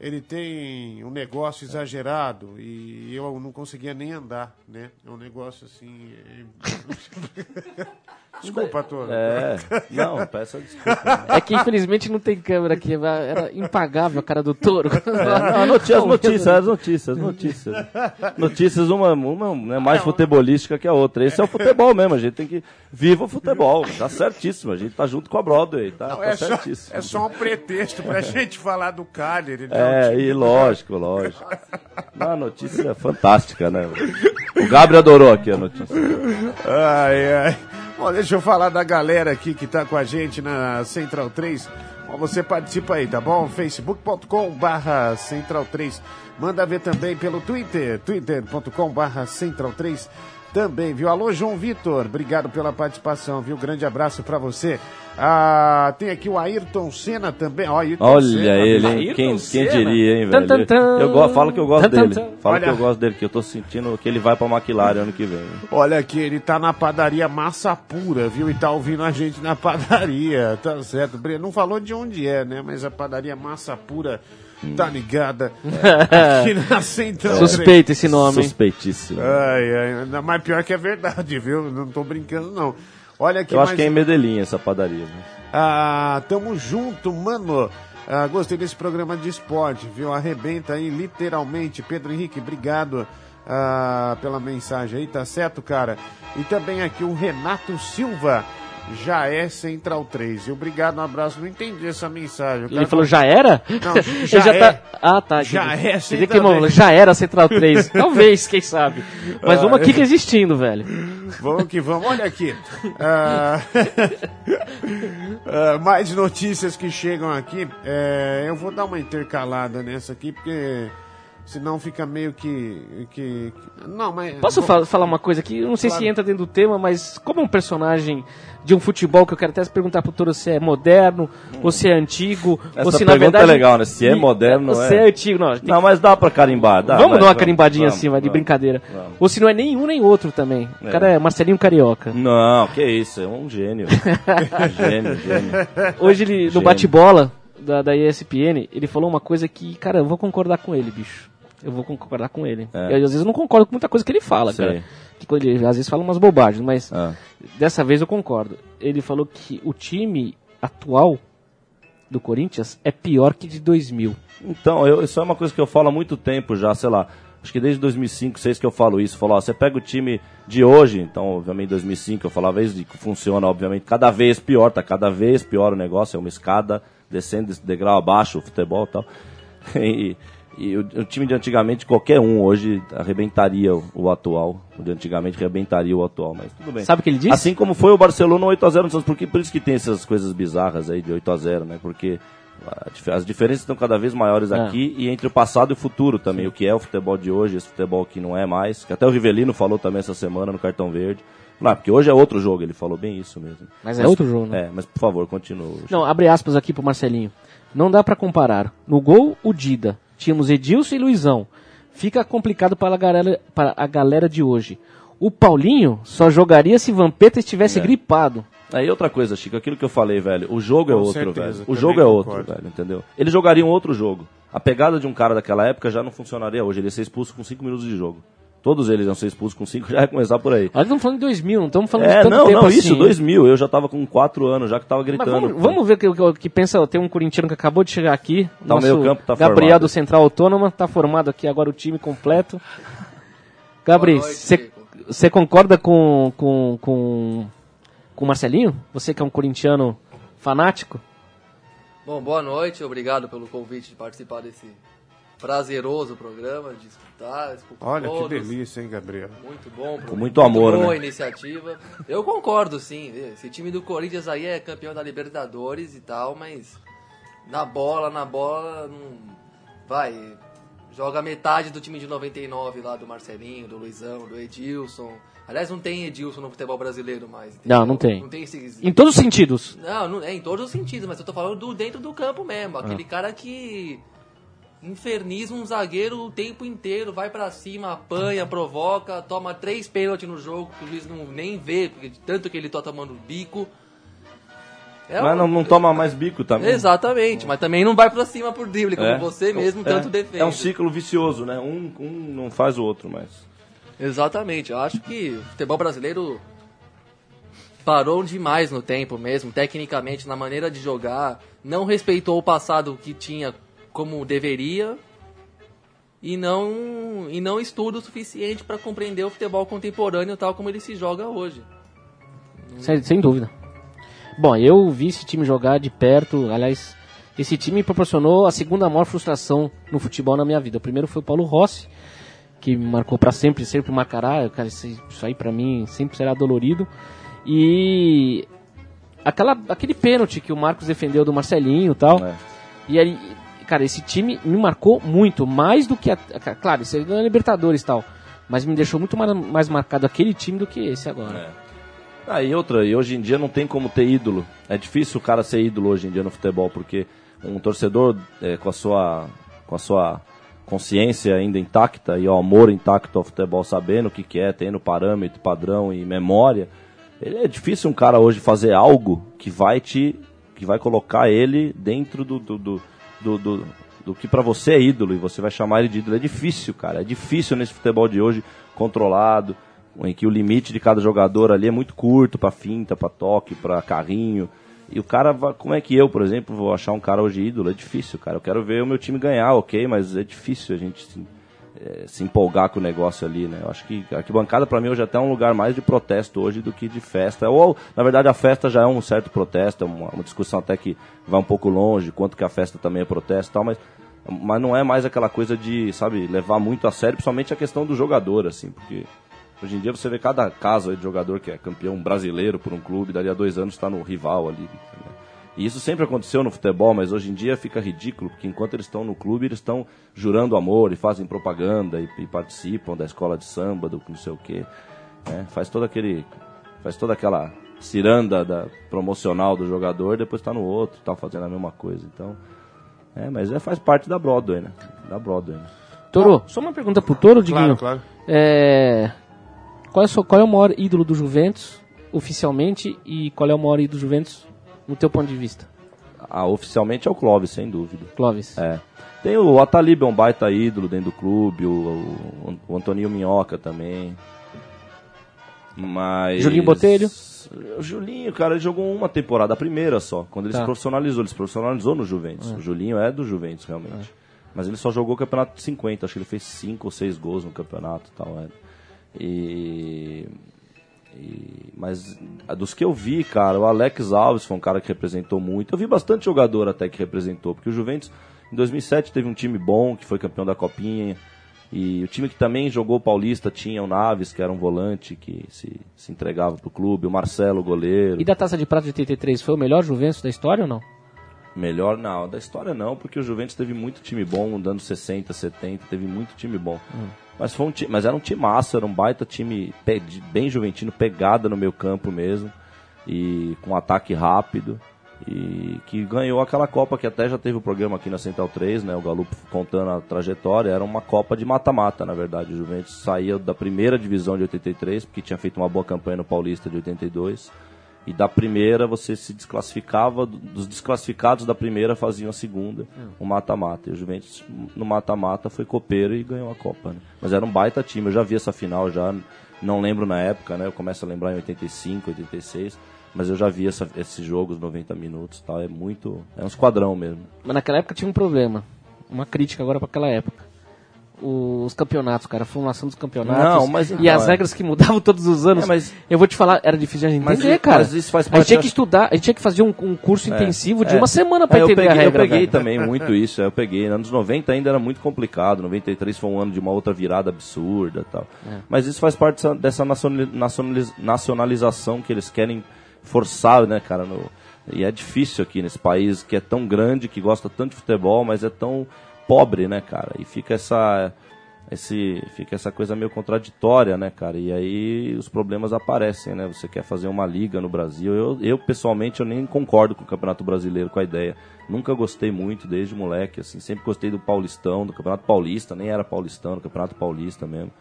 ele tem um negócio exagerado e eu não conseguia nem andar, né? É um negócio assim. é- Desculpa, Toro. É, não, peça desculpa. É que infelizmente não tem câmera aqui, era impagável a cara do touro. Não, notícias, as notícias, as notícias, as notícias. Notícias, uma, uma né, mais futebolística que a outra. Esse é o futebol mesmo, a gente tem que. Viva o futebol, tá certíssimo. A gente tá junto com a Broadway, tá, tá É só, certíssimo. é só um pretexto pra gente falar do Cagliari. né? É, e lógico, lógico. Não, a notícia é fantástica, né? O Gabriel adorou aqui a notícia. Ai, ai. Bom, deixa eu falar da galera aqui que tá com a gente na Central 3. Bom, você participa aí, tá bom? facebook.com barra Central 3. Manda ver também pelo Twitter, twitter.com barra Central 3 também, viu? Alô, João Vitor, obrigado pela participação, viu? Grande abraço pra você. Ah, tem aqui o Ayrton Senna também. Ó, Ayrton Olha Senna, ele, hein? Quem, quem diria, hein, Tan, velho? tan, tan. Eu go, falo que eu gosto Tan, tan, dele. tan. Falo Olha. que eu gosto dele, que eu tô sentindo que ele vai pra McLaren ano que vem. Olha aqui, ele tá na padaria Massa Pura, viu? E tá ouvindo a gente na padaria, tá certo? Breno não falou de onde é, né? Mas a padaria Massa Pura tá ligada? Aqui na Central Suspeito esse nome, hein? Suspeitíssimo. Ai, ai, ainda mais pior que é verdade, viu? Não tô brincando, não. Olha aqui Eu acho mais que é em Medellín essa padaria. Né? Ah, tamo junto, mano. Ah, gostei desse programa de esporte, viu? Arrebenta aí, literalmente. Pedro Henrique, obrigado ah, pela mensagem aí, tá certo, cara? E também aqui o Renato Silva, já é Central 3. E obrigado, um abraço. Não entendi essa mensagem. Ele falou, já era? Não, Ele já é. tá... Ah, tá. Já entendi. é Central que, mano, 3. já era Central 3. Talvez, quem sabe. Mas vamos Ah, aqui que existindo, velho. Vamos que vamos. Olha aqui. Ah, ah, mais notícias que chegam aqui. É, eu vou dar uma intercalada nessa aqui, porque senão fica meio que. que que- não, mas. Posso Bom, fa- falar uma coisa aqui? Eu não sei Claro. se entra dentro do tema, mas como é um personagem de um futebol que eu quero até perguntar pro Toro se é moderno, ou se é antigo, Essa ou se na pergunta verdade... é legal, né? Se é moderno, ou não se é? é antigo. Não, tem Não, mas dá pra carimbar. Dá, Vamos vai, dar uma carimbadinha vamos, assim, vai, de vamos. brincadeira. Vamos. Ou se não é nenhum nem outro também. O É. cara é Marcelinho Carioca. Não, que isso, é um gênio. gênio, gênio. Hoje ele, no Gênio. bate-bola da, da ESPN, ele falou uma coisa que, cara, eu vou concordar com ele, bicho. Eu vou concordar com ele. É. Eu, às vezes eu não concordo com muita coisa que ele fala, Sei. cara. Que quando ele às vezes fala umas bobagens, mas Ah. dessa vez eu concordo. Ele falou que o time atual do Corinthians é pior que de 2000. Então, eu, isso é uma coisa que eu falo há muito tempo já, sei lá. Acho que desde 2005, 2006 que eu falo isso. Falo, ó, você pega o time de hoje, então, obviamente, em 2005 eu falava isso, que funciona, obviamente, cada vez pior, tá cada vez pior o negócio, é uma escada descendo esse degrau abaixo, o futebol e tal. E, e o, o time de antigamente, qualquer um hoje arrebentaria o, o atual. O de antigamente arrebentaria o atual, mas tudo bem. Sabe o que ele disse? Assim como foi o Barcelona 8x0 no Santos, porque por isso que tem essas coisas bizarras aí de 8x0, né? Porque a as diferenças estão cada vez maiores Ah. aqui e entre o passado e o futuro também, o que é o futebol de hoje, esse futebol que não é mais, que até o Rivelino falou também essa semana no Cartão Verde. Não, porque hoje é outro jogo, ele falou bem isso mesmo. Mas é outro jogo, né? É, mas por favor, continua. Não, abre aspas aqui pro Marcelinho. Não dá pra comparar. No gol, o Dida. Tínhamos Edilson e Luizão. Fica complicado para a galera, para a galera de hoje. O Paulinho só jogaria se Vampeta estivesse É. gripado. Aí outra coisa, Chico, aquilo que eu falei, velho, o jogo é Com outro, certeza, velho. O jogo é outro, concordo. velho, entendeu? Ele jogaria um outro jogo. A pegada de um cara daquela época já não funcionaria hoje, ele ia ser expulso com 5 minutos de jogo. Todos eles iam ser expulsos com 5, já ia começar por aí. Olha, estamos falando de 2000, não estamos falando de É, tanto não, tempo não, assim. isso, 2000, eu já tava com 4 anos, já que tava Mas gritando. vamos, vamos ver o que, o que pensa. Tem um corintiano que acabou de chegar aqui. Tá, o meio-campo tá Gabriel formado. do Central Autônoma. Tá formado aqui agora o time completo. Gabriel, você concorda com, com, com, com o Marcelinho? Você que é um corintiano fanático? Bom, boa noite, obrigado pelo convite de participar desse prazeroso programa, de escuto Olha que todos. delícia, hein, Gabriel? Muito bom. Com muito amor, boa né? iniciativa. Eu concordo, sim. Esse time do Corinthians aí é campeão da Libertadores e tal, mas na bola, na bola, não... vai. Joga metade do time de 99 lá do Marcelinho, do Luizão, do Edilson. Aliás, não tem Edilson no futebol brasileiro mais. entendeu? Não, não tem. Não tem esses... Em todos os sentidos. Não, não, é em todos os sentidos, mas eu tô falando do dentro do campo mesmo. Aquele cara que inferniza um zagueiro o tempo inteiro, vai pra cima, apanha, provoca, toma três pênaltis no jogo que o juiz não nem vê, porque de tanto que ele tá tomando bico. É Mas não, não toma mais bico também. Exatamente, mas também não vai pra cima por drible, como É. você mesmo tanto é, defende. É um ciclo vicioso, né? Um, um não faz o outro, mas... Exatamente, eu acho que o futebol brasileiro parou demais no tempo mesmo, tecnicamente, na maneira de jogar, não respeitou o passado que tinha como deveria e não, e não estuda o suficiente para compreender o futebol contemporâneo tal como ele se joga hoje. Sem, sem dúvida. Bom, eu vi esse time jogar de perto. Aliás, esse time me proporcionou a segunda maior frustração no futebol na minha vida. O primeiro foi o Paulo Rossi, que me marcou pra sempre, sempre marcará. Cara, isso isso aí pra mim sempre será dolorido. E aquela, aquele pênalti que o Marcos defendeu do Marcelinho e tal. É. E aí, cara, esse time me marcou muito, mais do que a, claro, você ganha Libertadores e tal, mas me deixou muito mais, mais marcado aquele time do que esse agora. É. Ah, e outra, e hoje em dia não tem como ter ídolo. É difícil o cara ser ídolo hoje em dia no futebol, porque um torcedor é, com a sua com a sua consciência ainda intacta e o amor intacto ao futebol, sabendo o que, que é, tendo parâmetro, padrão e memória, ele é difícil um cara hoje fazer algo que vai te que vai colocar ele dentro do do, do, do, do- do que pra você é ídolo e você vai chamar ele de ídolo. É difícil, cara. É difícil nesse futebol de hoje, controlado, em que o limite de cada jogador ali é muito curto pra finta, pra toque, pra carrinho. E o cara, como é que eu, por exemplo, vou achar um cara hoje ídolo? É difícil, cara. Eu quero ver o meu time ganhar, ok, mas é difícil a gente se, eh, se empolgar com o negócio ali, né? Eu acho que a arquibancada pra mim hoje até é um lugar mais de protesto hoje do que de festa. Ou, na verdade, a festa já é um certo protesto, é uma, uma discussão até que vai um pouco longe, quanto que a festa também é protesto e tal, mas, mas não é mais aquela coisa de, sabe, levar muito a sério, principalmente a questão do jogador, assim, porque Hoje em dia você vê cada caso de jogador que é campeão brasileiro por um clube, dali a dois anos está no rival ali. né? E isso sempre aconteceu no futebol, mas hoje em dia fica ridículo, porque enquanto eles estão no clube, eles estão jurando amor e fazem propaganda e, e participam da escola de samba, do não sei o quê. né? Faz todo aquele. Faz toda aquela ciranda da, promocional do jogador, depois está no outro, tá fazendo a mesma coisa. Então. É, mas é, faz parte da Broadway, né? Da Broadway. Né? Toro, só uma pergunta pro Toro, Diguinho. Claro, claro. É, qual, é qual é o maior ídolo do Juventus, oficialmente, e qual é o maior ídolo do Juventus, no teu ponto de vista, Ah, oficialmente é o Clóvis, sem dúvida. Clóvis? É. Tem o Atalib, é um baita ídolo dentro do clube, o, o, o Antoninho Minhoca também. Mas. Julinho Botelho? O Julinho, cara, ele jogou uma temporada, a primeira só, quando ele Tá. se profissionalizou. Ele se profissionalizou no Juventus. O Julinho é do Juventus, realmente. Mas ele só jogou o campeonato de 50, acho que ele fez 5 ou 6 gols no campeonato e tal. É. E. e- mas dos que eu vi, cara, o Alex Alves foi um cara que representou muito. Eu vi bastante jogador até que representou, porque o Juventus em 2007 teve um time bom, que foi campeão da Copinha. E o time que também jogou Paulista tinha o Naves, que era um volante que se, se entregava pro clube, o Marcelo, goleiro. E da Taça de Prata de 83, foi o melhor Juventus da história ou não? Melhor não, da história não, porque o Juventus teve muito time bom, dando 60, 70, teve muito time bom. Mas, foi um ti- mas era um time massa, era um baita time bem juventino, pegada no meio campo mesmo, e com ataque rápido, e que ganhou aquela Copa que até já teve o programa aqui na Central 3, né, o Galupo contando a trajetória, era uma Copa de mata-mata, na verdade. O Juventus saía da primeira divisão de 83, porque tinha feito uma boa campanha no Paulista de 82, e da primeira você se desclassificava, do- dos desclassificados da primeira faziam a segunda, o mata-mata. E o Juventus no mata-mata foi copeiro e ganhou a Copa. Né? Mas era um baita time, eu já vi essa final, já não lembro na época, né? Eu começo a lembrar em 85, 86, mas eu já vi essa, esses jogos 90 minutos, e tal. É muito, é um esquadrão mesmo. Mas naquela época tinha um problema. Uma crítica agora pra aquela época. Os campeonatos, cara, a formulação dos campeonatos. Não, mas e as é. regras que mudavam todos os anos. É, mas- Eu vou te falar, era difícil a gente entender, cara. mas isso faz a parte, gente tinha que estudar, a gente tinha que fazer um, um curso intensivo de É. uma semana pra É, entender peguei, a regra. Eu peguei velho. também muito isso, é, eu peguei. Anos 90 ainda era muito complicado, 93 foi um ano de uma outra virada absurda tal. É. Mas isso faz parte dessa, dessa nacionali- nacionaliz- nacionalização que eles querem forçar, né, cara? no- e é difícil aqui nesse país que é tão grande, que gosta tanto de futebol, mas é tão pobre, né, cara? E fica essa esse fica essa coisa meio contraditória, né, cara? E aí os problemas aparecem, né? Você quer fazer uma liga no Brasil. Eu, eu pessoalmente eu nem concordo com o Campeonato Brasileiro com a ideia. Nunca gostei muito desde moleque, assim, sempre gostei do Paulistão, do Campeonato Paulista, nem era Paulistão, do Campeonato Paulista mesmo.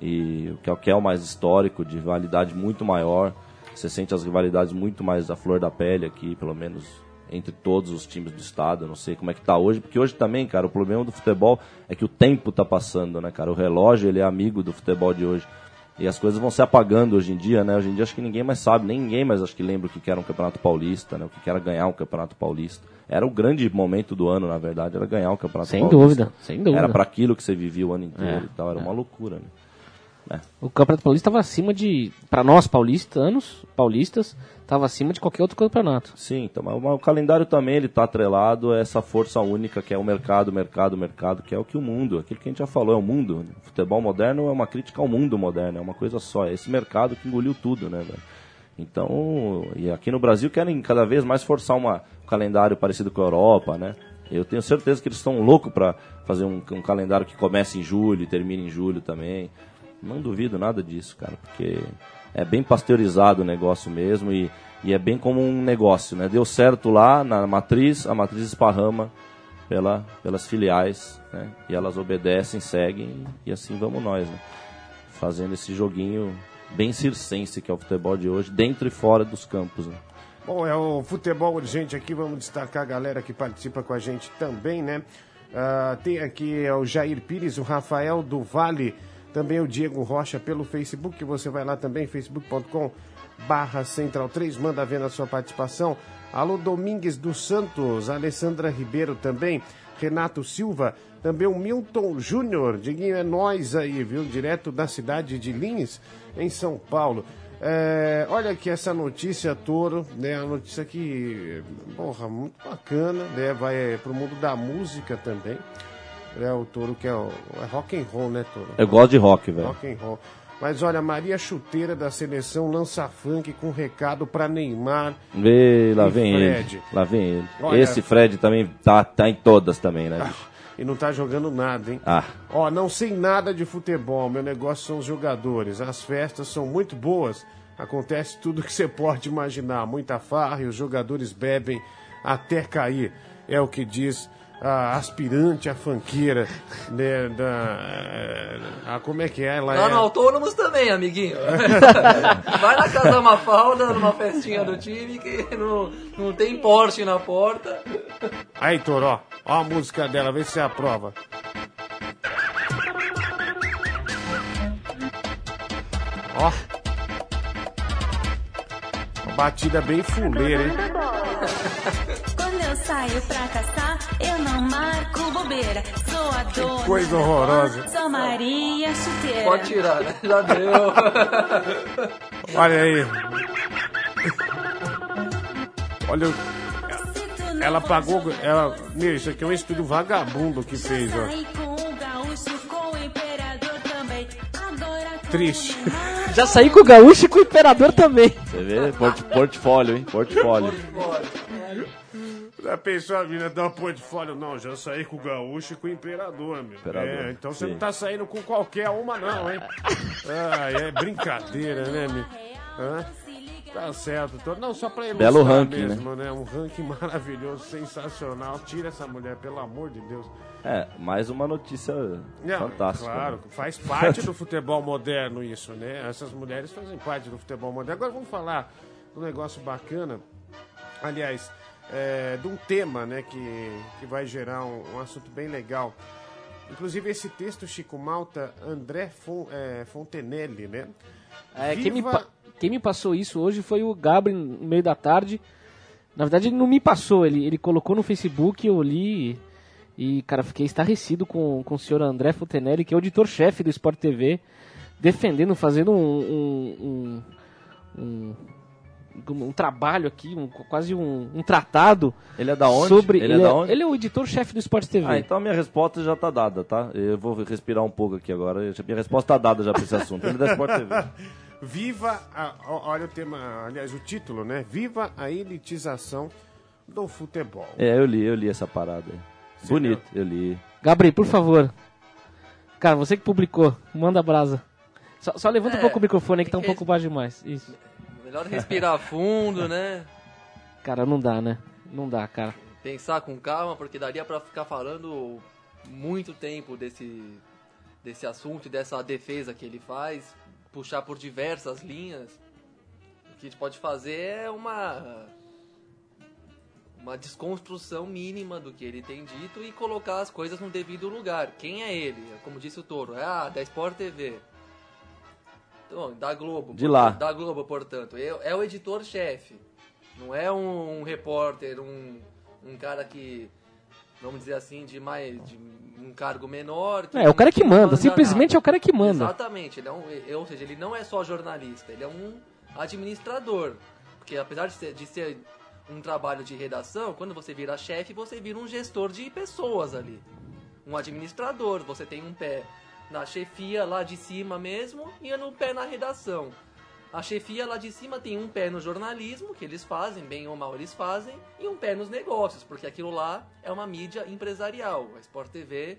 E o que é o que é o mais histórico, de rivalidade muito maior. Você sente as rivalidades muito mais à flor da pele aqui, pelo menos entre todos os times do estado. Eu não sei como é que tá hoje, porque hoje também, cara, o problema do futebol é que o tempo tá passando, né, cara? O relógio, ele é amigo do futebol de hoje. E as coisas vão se apagando hoje em dia, né? Hoje em dia acho que ninguém mais sabe, nem ninguém mais acho que lembra o que era um campeonato paulista, né? O que era ganhar um campeonato paulista. Era o grande momento do ano, na verdade, era ganhar um campeonato Sem paulista. dúvida, sem dúvida. Era para aquilo que você vivia o ano inteiro É, e tal, era uma loucura, né? O Campeonato Paulista estava acima de. Pra nós paulistanos, paulistas, estava acima de qualquer outro campeonato. Sim, então, o calendário também ele está atrelado a essa força única que é o mercado, mercado, mercado, que é o que o mundo, aquilo que a gente já falou, é o mundo. O futebol moderno é uma crítica ao mundo moderno, é uma coisa só, é esse mercado que engoliu tudo, né, velho? Então, e aqui no Brasil querem cada vez mais forçar uma, um calendário parecido com a Europa, né? Eu tenho certeza que eles estão loucos para fazer um, um calendário que comece em julho e termine em julho também. Não duvido nada disso, cara, porque é bem pasteurizado o negócio mesmo e, e é bem como um negócio, né? Deu certo lá na matriz, a matriz esparrama pela, pelas filiais, né? E elas obedecem, seguem e assim vamos nós, né? Fazendo esse joguinho bem circense que é o futebol de hoje, dentro e fora dos campos, né? Bom, é o futebol urgente aqui, vamos destacar a galera que participa com a gente também, né? Ah, tem aqui é o Jair Pires, o Rafael do Vale, também o Diego Rocha pelo Facebook. Você vai lá também, facebook.com barra Central 3, manda ver na sua participação. Alô Domingues dos Santos, Alessandra Ribeiro também, Renato Silva, também o Milton Júnior, Diguinho é nós aí, viu? Direto da cidade de Lins, em São Paulo. É, olha aqui essa notícia, Toro, né? A notícia que, porra, muito bacana, né? Vai pro mundo da música também. É o Toro que é, o, é rock and roll, né, Toro? Eu gosto de rock, velho. Rock and roll. Mas olha, Maria Chuteira da seleção lança funk com recado pra Neymar. Vê, lá E vem Fred? ele. Lá vem ele. Olha- Esse Fred também tá, tá em todas também, né? bicho? E não tá jogando nada, hein? Ah, Ó, não sei nada de futebol, meu negócio são os jogadores. As festas são muito boas. Acontece tudo que você pode imaginar. Muita farra e os jogadores bebem até cair. É o que diz a aspirante, a fanqueira, né, da... A, como é que é? Ela Lá é... no Autônomos também, amiguinho. Vai na Casa Mafalda, numa festinha do time, que não, não tem Porsche na porta. Aí, Toró, ó a música dela, vê se você aprova. Ó. Uma batida bem fuleira, hein? Saio pra caçar, eu não marco bobeira. Sou a dona. coisa horrorosa. Sou Maria Chuteira. Pode tirar, né? Já deu. Olha aí. Olha, o- ela pagou. Ela, meu, isso aqui é um estúdio vagabundo que fez, ó. saí com o gaúcho, com o imperador também. Agora com Triste. Já saí com o Gaúcho e com o Imperador também. você vê? Port- portfólio, hein? Portfólio. Já pensou a mina dar um portfólio? Não, já saí com o gaúcho e com o imperador, meu. Imperador, É, então você sim. não tá saindo com qualquer uma, não, hein? Ah, é brincadeira, né, meu? Hã? Tá certo. Tô... Não, só pra ilustrar Belo ranking, mesmo, né? Um ranking maravilhoso, sensacional. Tira essa mulher, pelo amor de Deus. É, mais uma notícia Não, fantástica. Claro, né? faz parte do futebol moderno isso, né? Essas mulheres fazem parte do futebol moderno. Agora vamos falar um negócio bacana. Aliás, é, de um tema, né, que, que vai gerar um, um assunto bem legal. Inclusive esse texto, Chico Malta, André Fon, é, Fontenelle, né? É, quem, me Viva- quem me passou isso hoje foi o Gabriel no meio da tarde. Na verdade, ele não me passou, ele, ele colocou no Facebook, eu li e, cara, fiquei estarrecido com, com o senhor André Fontenelle, que é o editor-chefe do Sport TV, defendendo, fazendo um, um, um, um, um trabalho aqui, um- quase um, um tratado Ele é da onde? sobre. Ele é da onde? ele é o editor-chefe do Sport TV. Ah, então a minha resposta já tá dada, tá? Eu vou respirar um pouco aqui agora. Minha resposta tá dada já pra esse assunto. Ele é da Sport TV. Viva, a, olha o tema, aliás, o título, né? Viva a elitização do futebol. É, eu li, eu li essa parada aí. Bonito, eu li. Gabriel, por favor. Cara, você que publicou, manda brasa. Só, só levanta um É, pouco o microfone aí que tá um esse- pouco baixo demais. Isso. Melhor respirar fundo, né? Cara, não dá, né? Não dá, cara. Pensar com calma, porque daria pra ficar falando muito tempo desse, desse assunto e dessa defesa que ele faz, puxar por diversas linhas. O que a gente pode fazer é uma uma desconstrução mínima do que ele tem dito e colocar as coisas no devido lugar. Quem é ele? Como disse o Toro, é ah, da Sport TV. Então, da Globo. De lá. Da Globo, portanto. É, é o editor-chefe. Não é um, um repórter, um, um cara que, vamos dizer assim, de mais de um cargo menor. É, é o cara que não manda. Simplesmente nada. é o cara que manda. Exatamente. Ele é um, ou seja, ele não é só jornalista, ele é um administrador. Porque apesar de ser, de ser um trabalho de redação, quando você vira chefe, você vira um gestor de pessoas ali. Um administrador, você tem um pé na chefia lá de cima mesmo e um pé na redação. A chefia lá de cima tem um pé no jornalismo, que eles fazem, bem ou mal eles fazem, e um pé nos negócios, porque aquilo lá é uma mídia empresarial. A Sport TV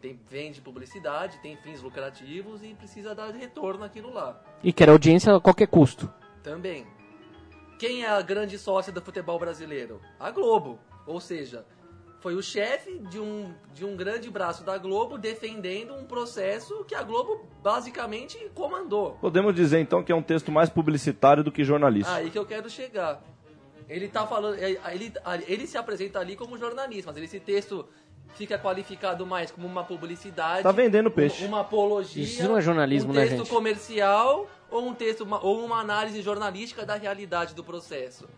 tem, vende publicidade, tem fins lucrativos e precisa dar retorno àquilo lá. E quer audiência a qualquer custo. Também. Quem é a grande sócia do futebol brasileiro? A Globo. Ou seja, foi o chefe de um, de um grande braço da Globo defendendo um processo que a Globo basicamente comandou. Podemos dizer então que é um texto mais publicitário do que jornalístico. Aí que eu quero chegar. Ele tá falando. é, Ele, ele se apresenta ali como jornalista, mas esse texto fica qualificado mais como uma publicidade. Tá vendendo peixe. Uma apologia. Isso não é jornalismo, um né, texto gente? comercial ou um texto uma- ou uma análise jornalística da realidade do processo.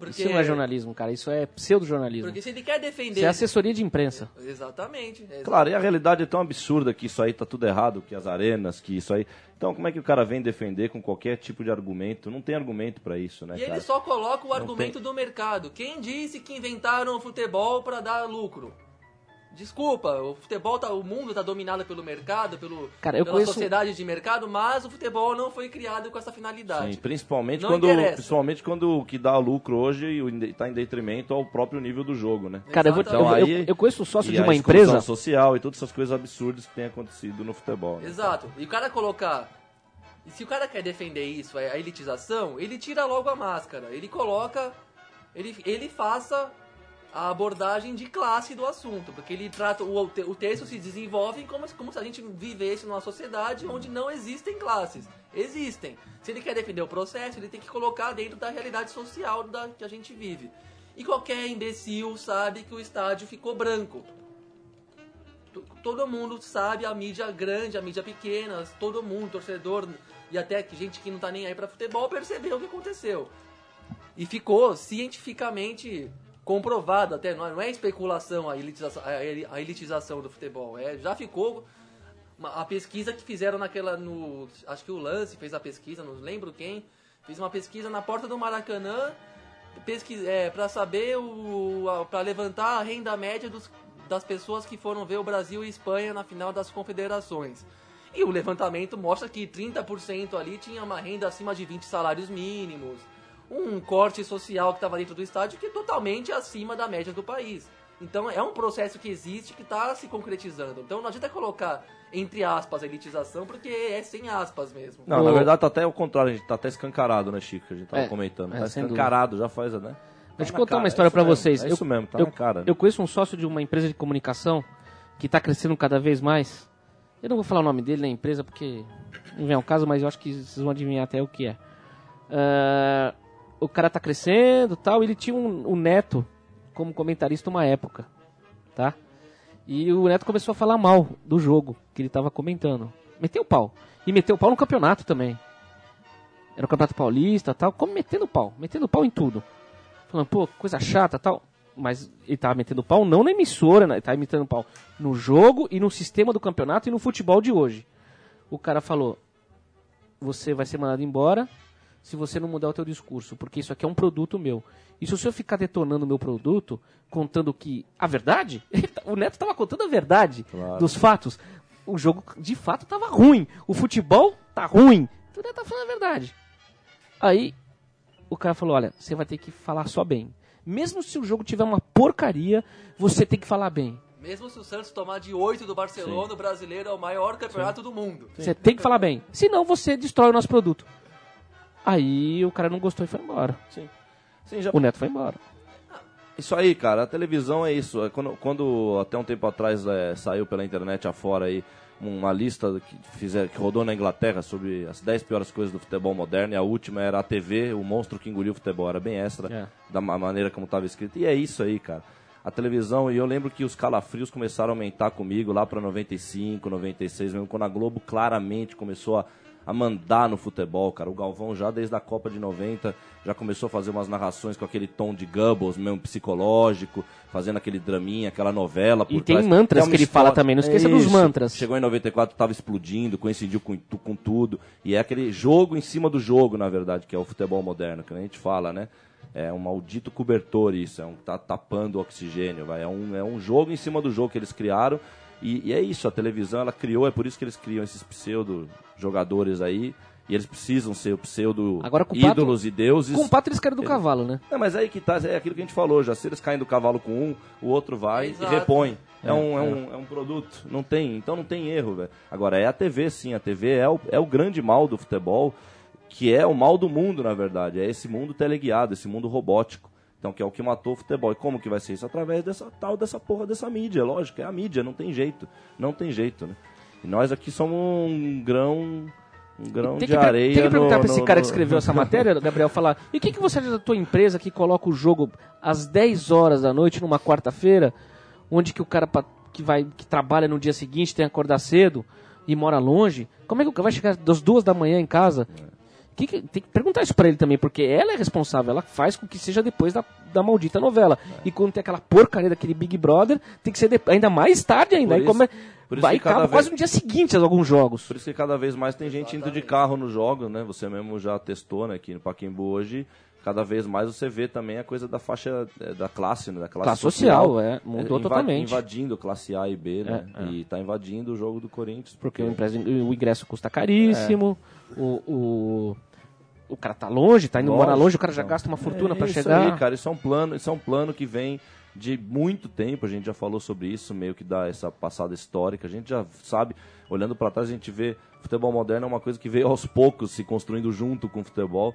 Porque, Isso não é jornalismo, cara. Isso é pseudo-jornalismo. Porque se ele quer defender. Isso é assessoria de imprensa. Exatamente. exa- Claro, e a realidade é tão absurda que isso aí tá tudo errado, que as arenas, que isso aí. Então, como é que o cara vem defender com qualquer tipo de argumento? Não tem argumento pra isso, né, E cara? ele só coloca o Não argumento tem- do mercado. Quem disse que inventaram o futebol para dar lucro? Desculpa, o futebol tá, o mundo tá dominado pelo mercado, pelo, Cara, eu pela conheço- sociedade de mercado, mas o futebol não foi criado com essa finalidade. Sim, principalmente Não quando, interessa. principalmente quando o que dá lucro hoje está em detrimento ao próprio nível do jogo, né? Cara, eu, vou, eu, Então, eu- aí- eu conheço um sócio E de uma empresa. social e todas essas coisas absurdas que têm acontecido no futebol. né? Exato. E o cara colocar. E se o cara quer defender isso, a elitização, ele tira logo a máscara. Ele coloca. Ele, ele faça a abordagem de classe do assunto. Porque ele trata. O, o texto se desenvolve como, se- como se a gente vivesse numa sociedade onde não existem classes. Existem. Se ele quer defender o processo, ele tem que colocar dentro da realidade social da, que a gente vive. E qualquer imbecil sabe que o estádio ficou branco. T- todo mundo sabe, a mídia grande, a mídia pequena, todo mundo, torcedor e até gente que não tá nem aí pra futebol percebeu o que aconteceu. E ficou cientificamente comprovado até, não é, especulação a elitização, a eli- a elitização do futebol, é, já ficou a pesquisa que fizeram naquela no acho que o Lance fez a pesquisa, não lembro quem, fez uma pesquisa na porta do Maracanã pesquisa, é, para saber o para levantar a renda média dos, das pessoas que foram ver o Brasil e Espanha na final das confederações. E o levantamento mostra que 30% ali tinha uma renda acima de 20 salários mínimos. Um corte social que estava dentro do estádio que é totalmente acima da média do país. Então é um processo que existe que está se concretizando. Então não adianta colocar entre aspas a elitização porque é sem aspas mesmo. Não, O- na verdade tá até o contrário, a gente tá até escancarado, né, Chico? A gente tava É, comentando. é, tá escancarado, já faz, né? Deixa eu Tá na contar uma cara, história é mesmo, vocês. É Eu- isso mesmo, tá eu, na cara. Eu conheço um sócio de uma empresa de comunicação que está crescendo cada vez mais. Eu não vou falar o nome dele na empresa porque não vem ao caso, mas eu acho que vocês vão adivinhar até o que é. Ah, o cara tá crescendo tal, ele tinha um, um neto como comentarista uma época, tá? E o neto começou a falar mal do jogo que ele tava comentando. Meteu o pau. E meteu o pau no campeonato também. Era o campeonato paulista tal, como metendo pau, metendo pau em tudo falando, pô, coisa chata tal. Mas ele tava metendo pau não na emissora, né? ele tava metendo pau no jogo e no sistema do campeonato e no futebol de hoje. O cara falou: você vai ser mandado embora se você não mudar o teu discurso, porque isso aqui é um produto meu. E se o senhor ficar detonando o meu produto, contando que a verdade, o Neto estava contando a verdade Claro. dos fatos. O jogo de fato estava ruim, o futebol tá ruim. Então o Neto tá falando a verdade. Aí o cara falou: olha, você vai ter que falar só bem. Mesmo se o jogo tiver uma porcaria, você tem que falar bem. Mesmo se o Santos tomar de 8 do Barcelona, o brasileiro é o maior campeonato do mundo. Você tem que falar bem. Senão você destrói o nosso produto. Aí o cara não gostou e foi embora. Sim. Sim, já O Neto foi embora. Isso aí, cara, a televisão é isso. É Quando, quando até um tempo atrás é, saiu pela internet afora aí uma lista que, fizer, que rodou na Inglaterra sobre as 10 piores coisas do futebol moderno, e a última era a TV, o monstro que engoliu o futebol. Era bem extra, É. da ma- maneira como estava escrito. E é isso aí, cara. A televisão, e eu lembro que os calafrios começaram a aumentar comigo lá para 95, 96, mesmo quando a Globo claramente começou a, a mandar no futebol, cara. O Galvão já desde a Copa de 90 já começou a fazer umas narrações com aquele tom de Goebbels, mesmo psicológico, fazendo aquele draminha, aquela novela por E tem trás. mantras é uma que ele fala também, não esqueça dos Isso. mantras. Chegou em 94, tava explodindo, coincidiu com, com tudo. E é aquele jogo em cima do jogo, na verdade, que é o futebol moderno, que a gente fala, né? É um maldito cobertor isso, é um tá tapando o oxigênio, vai. É um, é um jogo em cima do jogo que eles criaram. E, e é isso, a televisão ela criou, é por isso que eles criam esses pseudo jogadores aí. E eles precisam ser o pseudo Agora, com o Pato- ídolos e deuses. Com o pato eles caíram do cavalo, né? É, mas aí que tá, é aquilo que a gente falou já. Se eles caem do cavalo com um, o outro vai Exato. e repõe. É, um, é, um, é um produto. Não tem, então não tem erro, velho. Agora, é a TV, sim. A TV é o, é o grande mal do futebol, que é o mal do mundo, na verdade. É esse mundo teleguiado, esse mundo robótico. Então, que é o que matou o futebol. E como que vai ser isso? Através dessa tal, dessa porra dessa mídia, lógico. É a mídia, não tem jeito. Não tem jeito, né? E nós aqui somos um grão... Um grão Tem de areia tem que perguntar no- pra esse no- cara no- que escreveu essa matéria, Gabriel, falar: e o que, que você acha da tua empresa que coloca o jogo às 10 horas da noite numa quarta-feira? onde que o cara que vai que trabalha no dia seguinte tem que acordar cedo e mora longe, como é que o cara vai chegar das duas da manhã em casa? Que que- tem que perguntar isso pra ele também, porque ela é responsável, ela faz com que seja depois da, da maldita novela. E quando tem aquela porcaria daquele Big Brother, tem que ser de- ainda mais tarde ainda. Por isso- come- por isso vai acaba quase vez- no dia seguinte alguns jogos. Por isso que cada vez mais tem gente indo de carro nos jogos, né? Você mesmo já testou, né? Aqui no Paquimbu hoje, cada vez mais você vê também a coisa da faixa eh, da classe, né? Da classe, Classe social, é, mudou inva- totalmente. Invadindo classe A e B, né? É, é. E tá invadindo o jogo do Corinthians. Porque o, empresa- o ingresso custa caríssimo, o, o, o cara tá longe, tá indo morar Lógico, longe, o cara já gasta uma fortuna é pra isso chegar. Aí, cara, isso é um plano, isso é um plano que vem de muito tempo. A gente já falou sobre isso, meio que dá essa passada histórica. A gente já sabe, olhando para trás, a gente vê futebol moderno é uma coisa que veio aos poucos se construindo junto com o futebol.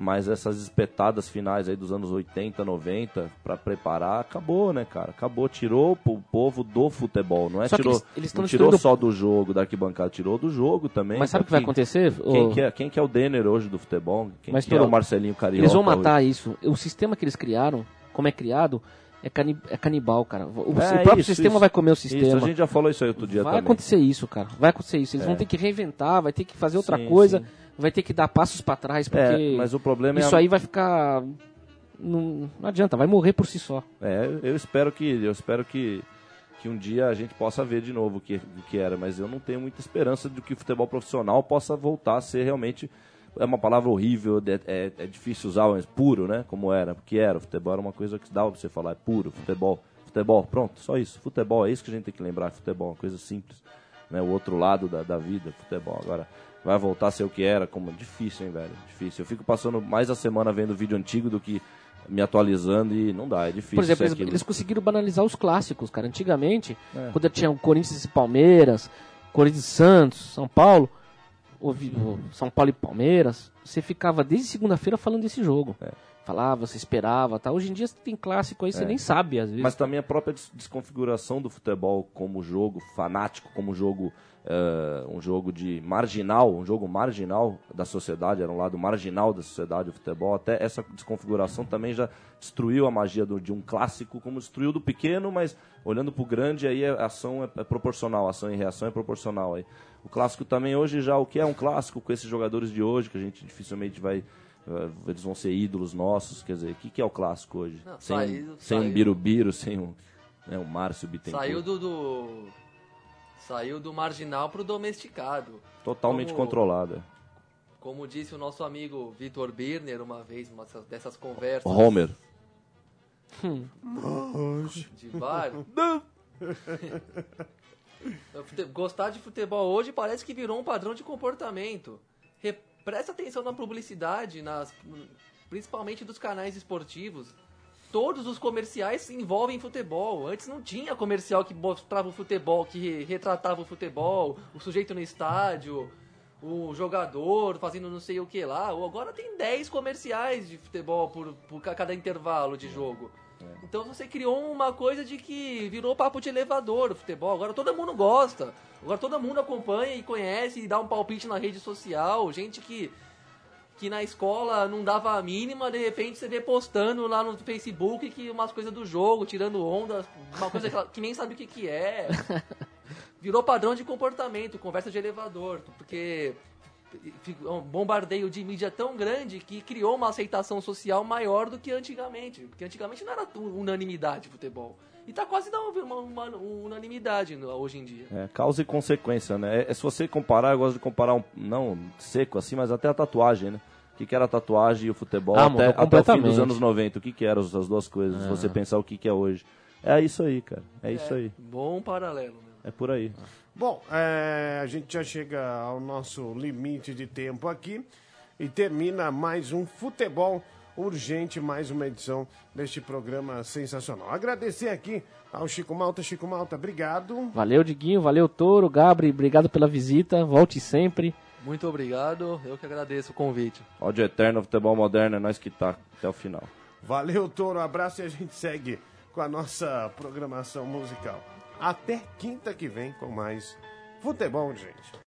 Mas essas espetadas finais aí dos anos 80, 90, pra preparar, acabou, né, cara? Acabou, tirou o povo do futebol, não é? Só que tirou, eles- eles não tirou destruindo- só do jogo, da arquibancada, tirou do jogo também. Mas sabe o que vai acontecer? Quem, ô? que é, quem que é o Denner hoje do futebol? Quem Mas, que é o Marcelinho Carioca? Eles vão hoje? matar isso. O sistema que eles criaram, como é criado, é, cani é canibal, cara. O, o É, próprio isso, sistema isso. vai comer o Isso, sistema. a gente já falou isso aí outro dia vai também. acontecer isso, cara. Vai acontecer isso. Eles É. vão ter que reinventar, vai ter que fazer outra Sim, coisa, sim. Vai ter que dar passos pra trás, porque É, mas o problema é isso a- aí vai ficar. Não, não adianta, vai morrer por si só. É, eu espero que eu espero que, que um dia a gente possa ver de novo o que, o que era, mas eu não tenho muita esperança de que o futebol profissional possa voltar a ser realmente é uma palavra horrível, é, é, é difícil usar, mas puro, né? Como era, porque era. O futebol era uma coisa que dava pra você falar, é puro, futebol. Futebol, pronto, só isso. Futebol, é isso que a gente tem que lembrar. Futebol, uma coisa simples. Né? O outro lado da, da vida, futebol. Agora, vai voltar a ser o que era, como difícil, hein, velho? Difícil. Eu fico passando mais a semana vendo vídeo antigo do que me atualizando e não dá, é difícil. Por exemplo, ser eles, aquilo. eles conseguiram banalizar os clássicos, cara. Antigamente, É. quando tinha o Corinthians e Palmeiras, Corinthians e Santos, São Paulo, ou ou São Paulo e Palmeiras, você ficava desde segunda-feira falando desse jogo. É. Falava, você esperava, tá? Hoje em dia tem clássico aí, você É. nem sabe, às vezes. Mas também a própria des- desconfiguração do futebol como jogo fanático, como jogo eh, um jogo de marginal, um jogo marginal da sociedade, era um lado marginal da sociedade o futebol. Até essa desconfiguração também já destruiu a magia do- de um clássico, como destruiu do pequeno, mas olhando para o grande aí a ação é, é proporcional, ação e reação é proporcional aí. O clássico também hoje já o que é um clássico com esses jogadores de hoje que a gente dificilmente vai eh, eles vão ser ídolos nossos, quer dizer, o que, que é o clássico hoje? Não, sem, saiu- sem um saiu. Birubiru, sem um, né, um Márcio Bittencourt. Saiu do, do- Saiu do marginal pro domesticado. Totalmente Como- controlada. Como disse o nosso amigo Vitor Birner uma vez, uma dessas- conversas Homer. de bar. Fute- Gostar de futebol hoje parece que virou um padrão de comportamento. Re- Presta atenção na publicidade, nas, principalmente dos canais esportivos. Todos os comerciais envolvem futebol. Antes não tinha comercial que mostrava o futebol, que re- retratava o futebol, o sujeito no estádio, o jogador fazendo não sei o que lá. Agora tem 10 comerciais de futebol por, por ca- cada intervalo de jogo. Então você criou uma coisa de que virou papo de elevador o futebol. Agora todo mundo gosta. Agora todo mundo acompanha e conhece e dá um palpite na rede social. Gente que, que na escola não dava a mínima, de repente você vê postando lá no Facebook que umas coisas do jogo, tirando onda, uma coisa que, nem sabe o que, que é. Virou padrão de comportamento, conversa de elevador. Porque é um bombardeio de mídia tão grande que criou uma aceitação social maior do que antigamente. Porque antigamente não era unanimidade futebol. E tá quase dando uma, uma unanimidade hoje em dia. É, causa e consequência, né? É, é se você comparar, eu gosto de comparar, um, não seco assim, mas até a tatuagem, né? O que, que era a tatuagem e o futebol Ah, até, até o fim dos anos 90? O que, que eram as duas coisas? Se você pensar o que, que é hoje. É isso aí, cara. É isso aí. Bom paralelo. Né? É por aí. Bom, é, a gente já chega ao nosso limite de tempo aqui e termina mais um futebol urgente, mais uma edição deste programa sensacional. Agradecer aqui ao Chico Malta. Chico Malta, obrigado. Valeu, Diguinho, valeu, Toro, Gabri, obrigado pela visita, volte sempre. Muito obrigado, eu que agradeço o convite. Ódio eterno, futebol moderno, é nós que tá até o final. Valeu, Toro. Abraço e a gente segue com a nossa programação musical. Até quinta que vem com mais futebol, gente.